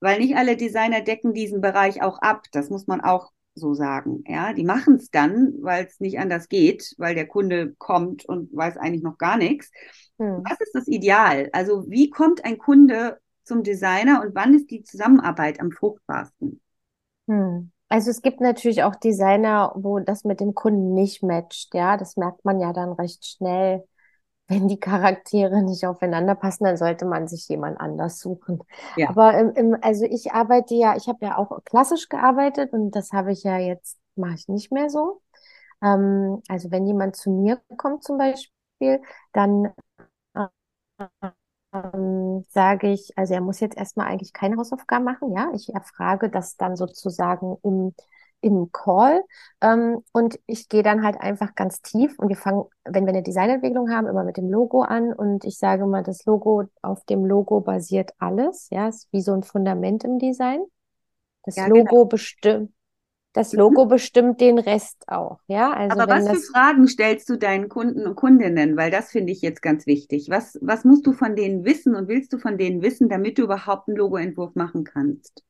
Weil nicht alle Designer decken diesen Bereich auch ab. Das muss man auch so sagen. Ja, die machen es dann, weil es nicht anders geht, weil der Kunde kommt und weiß eigentlich noch gar nichts. Hm. Was ist das Ideal? Also wie kommt ein Kunde zum Designer und wann ist die Zusammenarbeit am fruchtbarsten? Hm. Also es gibt natürlich auch Designer, wo das mit dem Kunden nicht matcht, ja. Das merkt man ja dann recht schnell. Wenn die Charaktere nicht aufeinander passen, dann sollte man sich jemand anders suchen. Ja. Aber im, im, also ich arbeite ja, ich habe ja auch klassisch gearbeitet und das habe ich ja jetzt, mache ich nicht mehr so. Ähm, also wenn jemand zu mir kommt zum Beispiel, dann ähm, sage ich, also er muss jetzt erstmal eigentlich keine Hausaufgaben machen, ja. Ich erfrage das dann sozusagen im, im Call ähm, und ich gehe dann halt einfach ganz tief und wir fangen, wenn wir eine Designentwicklung haben, immer mit dem Logo an und ich sage mal, das Logo, auf dem Logo basiert alles, ja, ist wie so ein Fundament im Design. Das ja, Logo genau. bestimmt, das mhm. Logo bestimmt den Rest auch, ja. Also Aber was für Fragen stellst du deinen Kunden und Kundinnen? Weil das finde ich jetzt ganz wichtig. Was, was musst du von denen wissen und willst du von denen wissen, damit du überhaupt einen Logoentwurf machen kannst?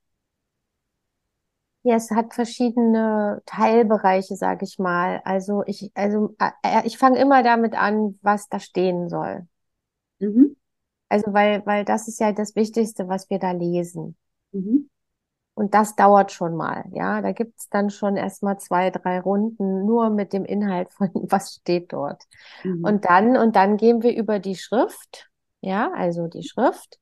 Ja, es hat verschiedene Teilbereiche, sage ich mal. Also ich, also äh, äh, ich fange immer damit an, was da stehen soll. Mhm. Also weil, weil das ist ja das Wichtigste, was wir da lesen. Mhm. Und das dauert schon mal, ja. Da gibt's dann schon erstmal zwei, drei Runden nur mit dem Inhalt von (laughs) was steht dort. Mhm. Und dann, und dann gehen wir über die Schrift, ja, also die Schrift.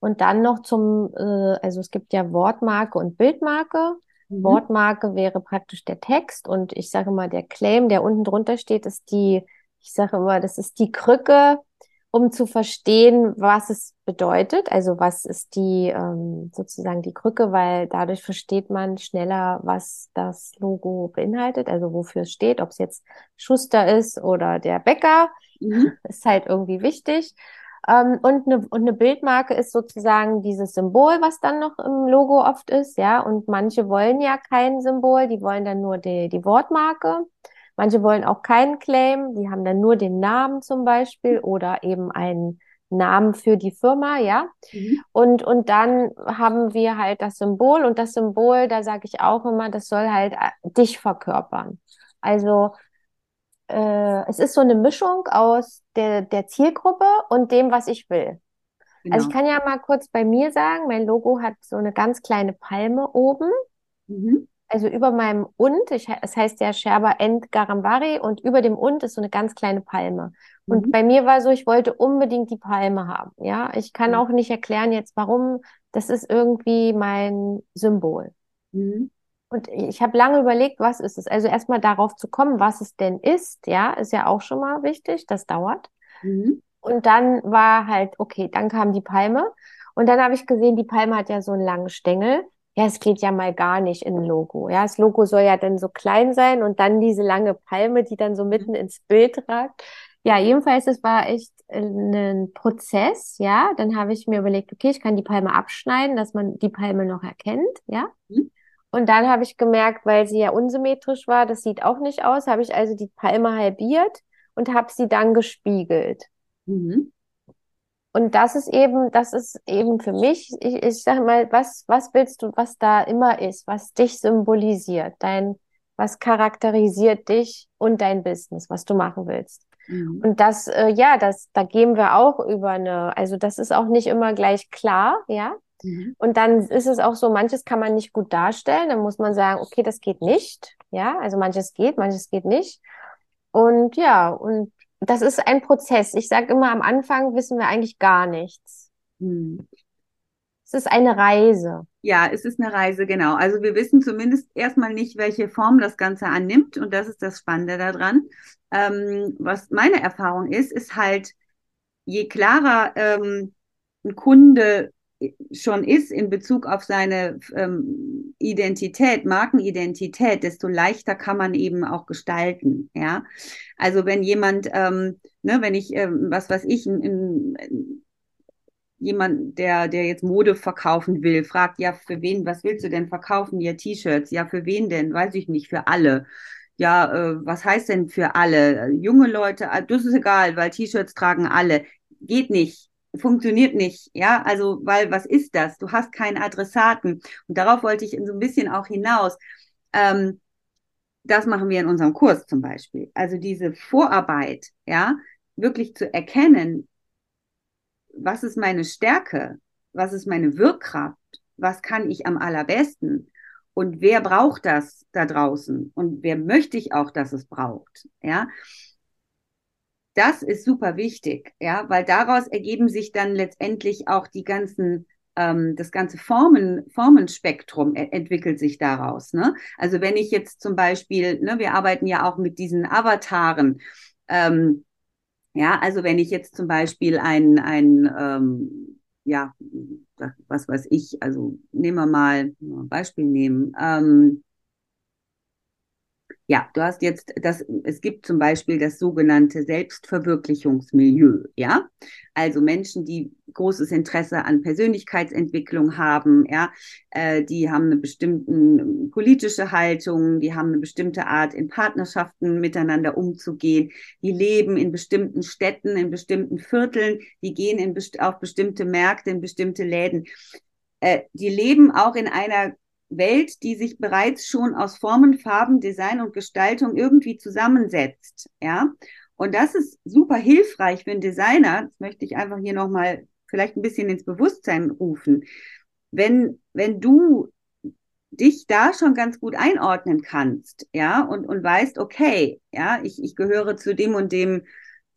Und dann noch zum, äh, also es gibt ja Wortmarke und Bildmarke. Mhm. Wortmarke wäre praktisch der Text und ich sage mal, der Claim, der unten drunter steht, ist die, ich sage immer, das ist die Krücke, um zu verstehen, was es bedeutet. Also was ist die ähm, sozusagen die Krücke, weil dadurch versteht man schneller, was das Logo beinhaltet, also wofür es steht, ob es jetzt Schuster ist oder der Bäcker, mhm. (laughs) ist halt irgendwie wichtig. Ähm, und, eine, und eine Bildmarke ist sozusagen dieses Symbol, was dann noch im Logo oft ist, ja. Und manche wollen ja kein Symbol, die wollen dann nur die, die Wortmarke. Manche wollen auch keinen Claim, die haben dann nur den Namen zum Beispiel oder eben einen Namen für die Firma, ja. Mhm. Und, und dann haben wir halt das Symbol und das Symbol, da sage ich auch immer, das soll halt äh, dich verkörpern. Also äh, es ist so eine Mischung aus der, der Zielgruppe und dem, was ich will. Genau. Also ich kann ja mal kurz bei mir sagen, mein Logo hat so eine ganz kleine Palme oben. Mhm also über meinem Und, ich, es heißt ja Sherba End Garambari und über dem Und ist so eine ganz kleine Palme. Und mhm. bei mir war so, ich wollte unbedingt die Palme haben. Ja, ich kann mhm. auch nicht erklären jetzt, warum. Das ist irgendwie mein Symbol. Mhm. Und ich habe lange überlegt, was ist es? Also erstmal darauf zu kommen, was es denn ist, ja, ist ja auch schon mal wichtig. Das dauert. Mhm. Und dann war halt, okay, dann kam die Palme. Und dann habe ich gesehen, die Palme hat ja so einen langen Stängel ja, es geht ja mal gar nicht in ein Logo. Ja, das Logo soll ja dann so klein sein und dann diese lange Palme, die dann so mitten ins Bild ragt. Ja, jedenfalls, es war echt einen Prozess, ja. Dann habe ich mir überlegt, okay, ich kann die Palme abschneiden, dass man die Palme noch erkennt, ja. Mhm. Und dann habe ich gemerkt, weil sie ja unsymmetrisch war, das sieht auch nicht aus, habe ich also die Palme halbiert und habe sie dann gespiegelt. Mhm. Und das ist eben, das ist eben für mich, ich, ich sage mal, was, was willst du, was da immer ist, was dich symbolisiert, dein, was charakterisiert dich und dein Business, was du machen willst. Mhm. Und das, äh, ja, das, da gehen wir auch über eine, also das ist auch nicht immer gleich klar, ja. Mhm. Und dann ist es auch so, manches kann man nicht gut darstellen. Dann muss man sagen, okay, das geht nicht. Ja, also manches geht, manches geht nicht. Und ja, und das ist ein Prozess. Ich sage immer, am Anfang wissen wir eigentlich gar nichts. Mhm. Es ist eine Reise. Ja, es ist eine Reise, genau. Also wir wissen zumindest erstmal nicht, welche Form das Ganze annimmt. Und das ist das Spannende daran. Ähm, was meine Erfahrung ist, ist halt, je klarer ähm, ein Kunde schon ist in Bezug auf seine ähm, Identität, Markenidentität, desto leichter kann man eben auch gestalten. Ja, also wenn jemand, ähm, ne, wenn ich, ähm, was weiß ich, in, in, jemand, der, der jetzt Mode verkaufen will, fragt, ja, für wen, was willst du denn verkaufen? Ja, T-Shirts. Ja, für wen denn? Weiß ich nicht, für alle. Ja, äh, was heißt denn für alle? Junge Leute, ah, das ist egal, weil T-Shirts tragen alle. Geht nicht funktioniert nicht, ja, also, weil was ist das? Du hast keinen Adressaten. Und darauf wollte ich so ein bisschen auch hinaus. Ähm, das machen wir in unserem Kurs zum Beispiel. Also diese Vorarbeit, ja, wirklich zu erkennen, was ist meine Stärke, was ist meine Wirkkraft, was kann ich am allerbesten und wer braucht das da draußen und wer möchte ich auch, dass es braucht, ja. Das ist super wichtig, ja, weil daraus ergeben sich dann letztendlich auch die ganzen ähm, das ganze Formen, Formenspektrum entwickelt sich daraus. Ne? Also wenn ich jetzt zum Beispiel, ne, wir arbeiten ja auch mit diesen Avataren, ähm, ja, also wenn ich jetzt zum Beispiel ein, ein ähm, ja, was weiß ich, also nehmen wir mal ein Beispiel nehmen. Ähm, ja, du hast jetzt das, es gibt zum Beispiel das sogenannte Selbstverwirklichungsmilieu, ja. Also Menschen, die großes Interesse an Persönlichkeitsentwicklung haben, ja, äh, die haben eine bestimmte politische Haltung, die haben eine bestimmte Art, in Partnerschaften miteinander umzugehen, die leben in bestimmten Städten, in bestimmten Vierteln, die gehen in best auf bestimmte Märkte, in bestimmte Läden. Äh, die leben auch in einer Welt, die sich bereits schon aus Formen, Farben, Design und Gestaltung irgendwie zusammensetzt. Ja, und das ist super hilfreich für einen Designer. Das möchte ich einfach hier nochmal vielleicht ein bisschen ins Bewusstsein rufen. Wenn, wenn du dich da schon ganz gut einordnen kannst, ja, und, und weißt, okay, ja, ich, ich gehöre zu dem und dem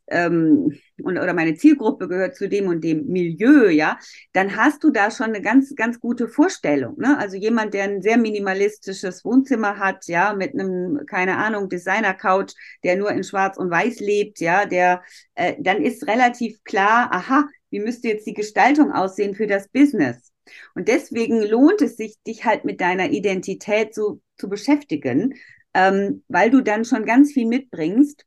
ähm, und, oder meine Zielgruppe gehört zu dem und dem Milieu, ja, dann hast du da schon eine ganz, ganz gute Vorstellung. Ne? Also jemand, der ein sehr minimalistisches Wohnzimmer hat, ja, mit einem, keine Ahnung, Designer-Couch, der nur in Schwarz und Weiß lebt, ja, der, äh, dann ist relativ klar, aha, wie müsste jetzt die Gestaltung aussehen für das Business? Und deswegen lohnt es sich, dich halt mit deiner Identität so zu beschäftigen, ähm, weil du dann schon ganz viel mitbringst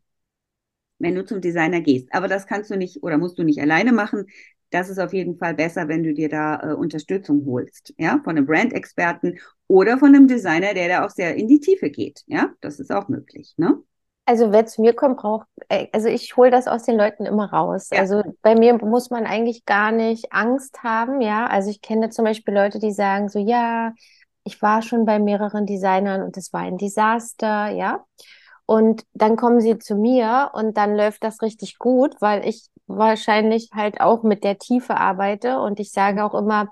wenn du zum Designer gehst. Aber das kannst du nicht oder musst du nicht alleine machen. Das ist auf jeden Fall besser, wenn du dir da äh, Unterstützung holst, ja, von einem Brand-Experten oder von einem Designer, der da auch sehr in die Tiefe geht. Ja, das ist auch möglich, ne? Also wer zu mir kommt, braucht, äh, also ich hole das aus den Leuten immer raus. Ja. Also bei mir muss man eigentlich gar nicht Angst haben, ja. Also ich kenne zum Beispiel Leute, die sagen so, ja, ich war schon bei mehreren Designern und es war ein Desaster, ja. Und dann kommen sie zu mir und dann läuft das richtig gut, weil ich wahrscheinlich halt auch mit der Tiefe arbeite und ich sage auch immer,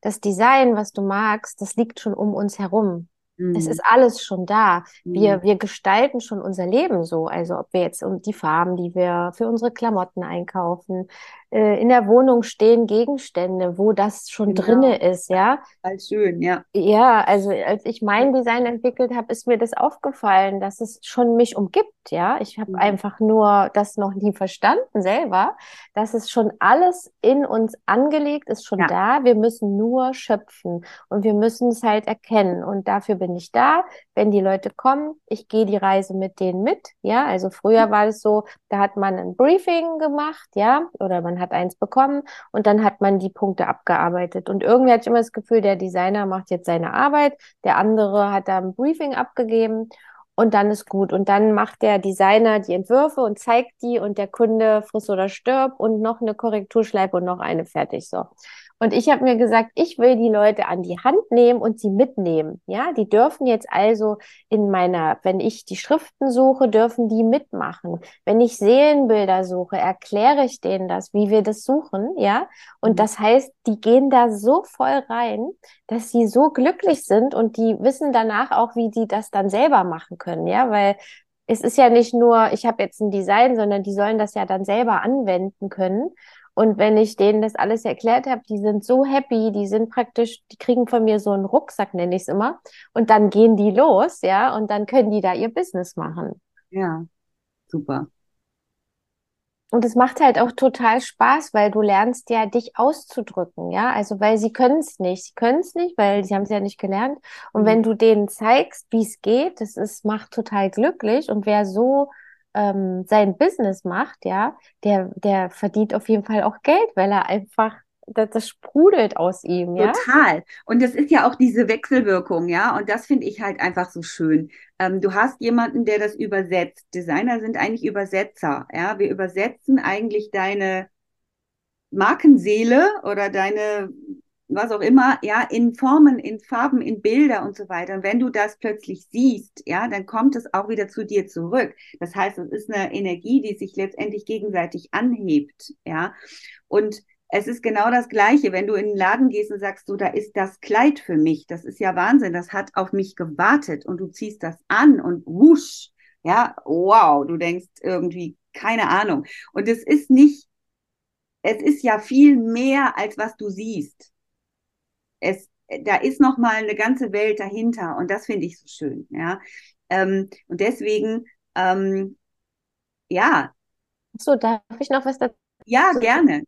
das Design, was du magst, das liegt schon um uns herum. Mhm. Es ist alles schon da. Mhm. Wir, wir gestalten schon unser Leben so. Also ob wir jetzt um die Farben, die wir für unsere Klamotten einkaufen, äh, in der Wohnung stehen Gegenstände, wo das schon Genau. drinne ist, ja. Total schön, ja. Ja, also als ich mein Design entwickelt habe, ist mir das aufgefallen, dass es schon mich umgibt, ja. Ich habe Mhm. einfach nur das noch nie verstanden selber, dass es schon alles in uns angelegt ist, schon Ja. da. Wir müssen nur schöpfen und wir müssen es halt erkennen. Und dafür bin ich da. Wenn die Leute kommen, ich gehe die Reise mit denen mit, ja. Also früher war es so, da hat man ein Briefing gemacht, ja, oder man hat eins bekommen und dann hat man die Punkte abgearbeitet. Und irgendwie hatte ich immer das Gefühl, der Designer macht jetzt seine Arbeit, der andere hat da ein Briefing abgegeben und dann ist gut. Und dann macht der Designer die Entwürfe und zeigt die und der Kunde friss oder stirb und noch eine Korrekturschleife und noch eine fertig. So. Und ich habe mir gesagt, ich will die Leute an die Hand nehmen und sie mitnehmen. Ja, die dürfen jetzt also in meiner, wenn ich die Schriften suche, dürfen die mitmachen. Wenn ich Seelenbilder suche, erkläre ich denen das, wie wir das suchen. Ja, und Mhm. das heißt, die gehen da so voll rein, dass sie so glücklich sind und die wissen danach auch, wie die das dann selber machen können. Ja, weil es ist ja nicht nur, ich habe jetzt ein Design, sondern die sollen das ja dann selber anwenden können. Und wenn ich denen das alles erklärt habe, die sind so happy, die sind praktisch, die kriegen von mir so einen Rucksack, nenne ich es immer. Und dann gehen die los, ja, und dann können die da ihr Business machen. Ja, super. Und es macht halt auch total Spaß, weil du lernst ja, dich auszudrücken, ja. Also, weil sie können es nicht. Sie können es nicht, weil sie haben es ja nicht gelernt. Und Mhm. wenn du denen zeigst, wie es geht, das ist, macht total glücklich. Und wer so ähm, sein Business macht, ja, der, der verdient auf jeden Fall auch Geld, weil er einfach, das, sprudelt aus ihm, ja. Total. Und das ist ja auch diese Wechselwirkung, ja. Und das finde ich halt einfach so schön. Ähm, du hast jemanden, der das übersetzt. Designer sind eigentlich Übersetzer, ja. Wir übersetzen eigentlich deine Markenseele oder deine, was auch immer, ja, in Formen, in Farben, in Bilder und so weiter. Und wenn du das plötzlich siehst, ja, dann kommt es auch wieder zu dir zurück. Das heißt, es ist eine Energie, die sich letztendlich gegenseitig anhebt, ja. Und es ist genau das Gleiche, wenn du in den Laden gehst und sagst, so, da ist das Kleid für mich. Das ist ja Wahnsinn. Das hat auf mich gewartet und du ziehst das an und wusch. Ja, wow, du denkst irgendwie, keine Ahnung. Und es ist nicht, es ist ja viel mehr, als was du siehst. Es, da ist noch mal eine ganze Welt dahinter und das finde ich so schön, ja. Ähm, und deswegen, ähm, ja, So, darf ich noch was dazu ja, gerne.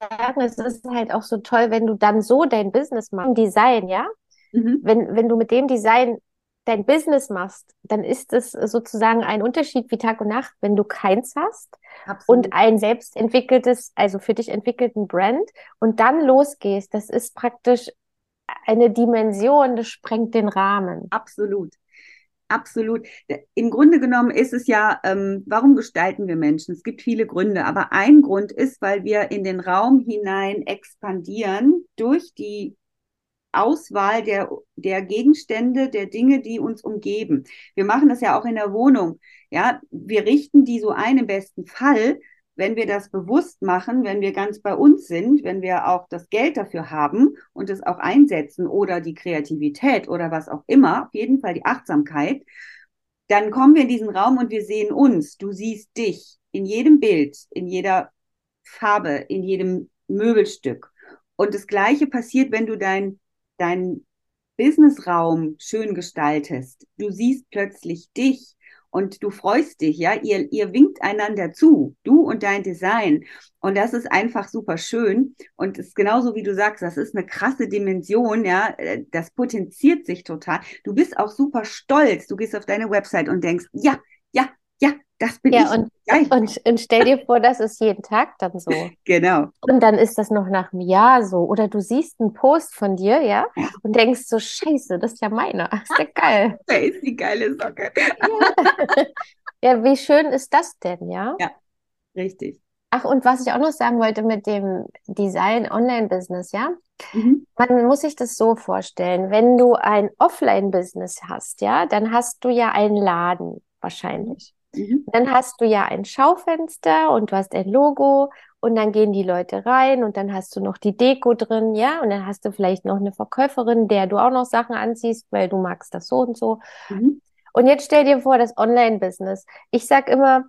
sagen? Es ist halt auch so toll, wenn du dann so dein Business machst, Design, ja? Mhm. wenn, wenn du mit dem Design dein Business machst, dann ist es sozusagen ein Unterschied wie Tag und Nacht, wenn du keins hast Absolut. und ein selbst entwickeltes, also für dich entwickelten Brand und dann losgehst. Das ist praktisch eine Dimension, das sprengt den Rahmen. Absolut. Absolut. Im Grunde genommen ist es ja, ähm, warum gestalten wir Menschen? Es gibt viele Gründe, aber ein Grund ist, weil wir in den Raum hinein expandieren durch die Auswahl der, der Gegenstände, der Dinge, die uns umgeben. Wir machen das ja auch in der Wohnung. Ja, wir richten die so ein im besten Fall, wenn wir das bewusst machen, wenn wir ganz bei uns sind, wenn wir auch das Geld dafür haben und es auch einsetzen oder die Kreativität oder was auch immer, auf jeden Fall die Achtsamkeit, dann kommen wir in diesen Raum und wir sehen uns. Du siehst dich in jedem Bild, in jeder Farbe, in jedem Möbelstück. Und das Gleiche passiert, wenn du dein deinen Businessraum schön gestaltest. Du siehst plötzlich dich und du freust dich, ja, ihr, ihr winkt einander zu, du und dein Design. Und das ist einfach super schön. Und es ist genauso wie du sagst, das ist eine krasse Dimension, ja, das potenziert sich total. Du bist auch super stolz. Du gehst auf deine Website und denkst, ja, das bin Ja, ich. und, und, und stell dir vor, das ist jeden Tag dann so. (laughs) Genau. Und dann ist das noch nach einem Jahr so. Oder du siehst einen Post von dir, ja, Ja. und denkst so, Scheiße, das ist ja meiner. Ist ja geil. (laughs) Da ist die geile Socke. Ja. (laughs) Ja, wie schön ist das denn, ja? Richtig. Ach, und was ich auch noch sagen wollte mit dem Design-Online-Business, ja? Mhm. Man muss sich das so vorstellen, wenn du ein Offline-Business hast, ja, dann hast du ja einen Laden wahrscheinlich. Mhm. Dann hast du ja ein Schaufenster und du hast ein Logo und dann gehen die Leute rein und dann hast du noch die Deko drin, ja, und dann hast du vielleicht noch eine Verkäuferin, der du auch noch Sachen anziehst, weil du magst das so und so. Mhm. Und jetzt stell dir vor, das Online-Business. Ich sag immer,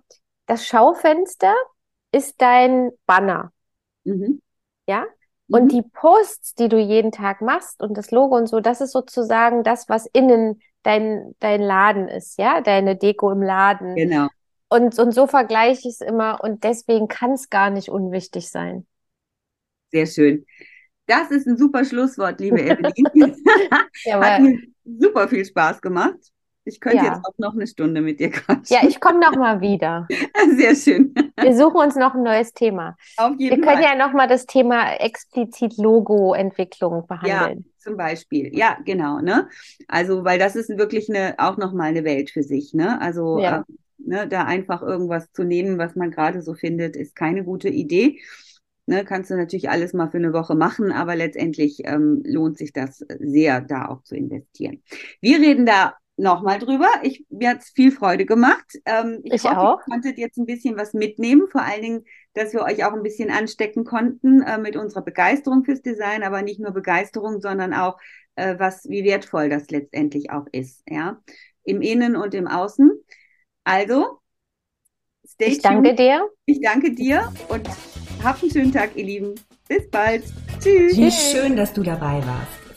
das Schaufenster ist dein Banner. Mhm. Ja? Und Mhm. die Posts, die du jeden Tag machst und das Logo und so, das ist sozusagen das, was innen dein, dein Laden ist, ja, deine Deko im Laden. Genau. Und, und so vergleiche ich es immer und deswegen kann es gar nicht unwichtig sein. Sehr schön. Das ist ein super Schlusswort, liebe (laughs) Evelyn. (laughs) Ja, Hat mir super viel Spaß gemacht. Ich könnte Ja. jetzt auch noch eine Stunde mit dir quatschen. ja, ich komme noch mal wieder. (laughs) Sehr schön. Wir suchen uns noch ein neues Thema. Auf Wir jeden können Fall. ja noch mal das Thema explizit Logo-Entwicklung Ja, behandeln. Zum Beispiel. Ja, genau, ne? Also, weil das ist wirklich eine, auch nochmal eine Welt für sich, ne? Also, Ja. ähm, ne, da einfach irgendwas zu nehmen, was man gerade so findet, ist keine gute Idee. Ne, kannst du natürlich alles mal für eine Woche machen, aber letztendlich ähm, lohnt sich das sehr, da auch zu investieren. Wir reden da nochmal drüber. Ich, mir hat's viel Freude gemacht. Ähm, ich Ich hoffe, auch. ihr konntet jetzt ein bisschen was mitnehmen, vor allen Dingen, dass wir euch auch ein bisschen anstecken konnten äh, mit unserer Begeisterung fürs Design, aber nicht nur Begeisterung, sondern auch, äh, was, wie wertvoll das letztendlich auch ist, ja, im Innen und im Außen. Also, stay Ich danke tuned. dir. Ich danke dir und habt einen schönen Tag, ihr Lieben. Bis bald. Tschüss. Wie schön, dass du dabei warst.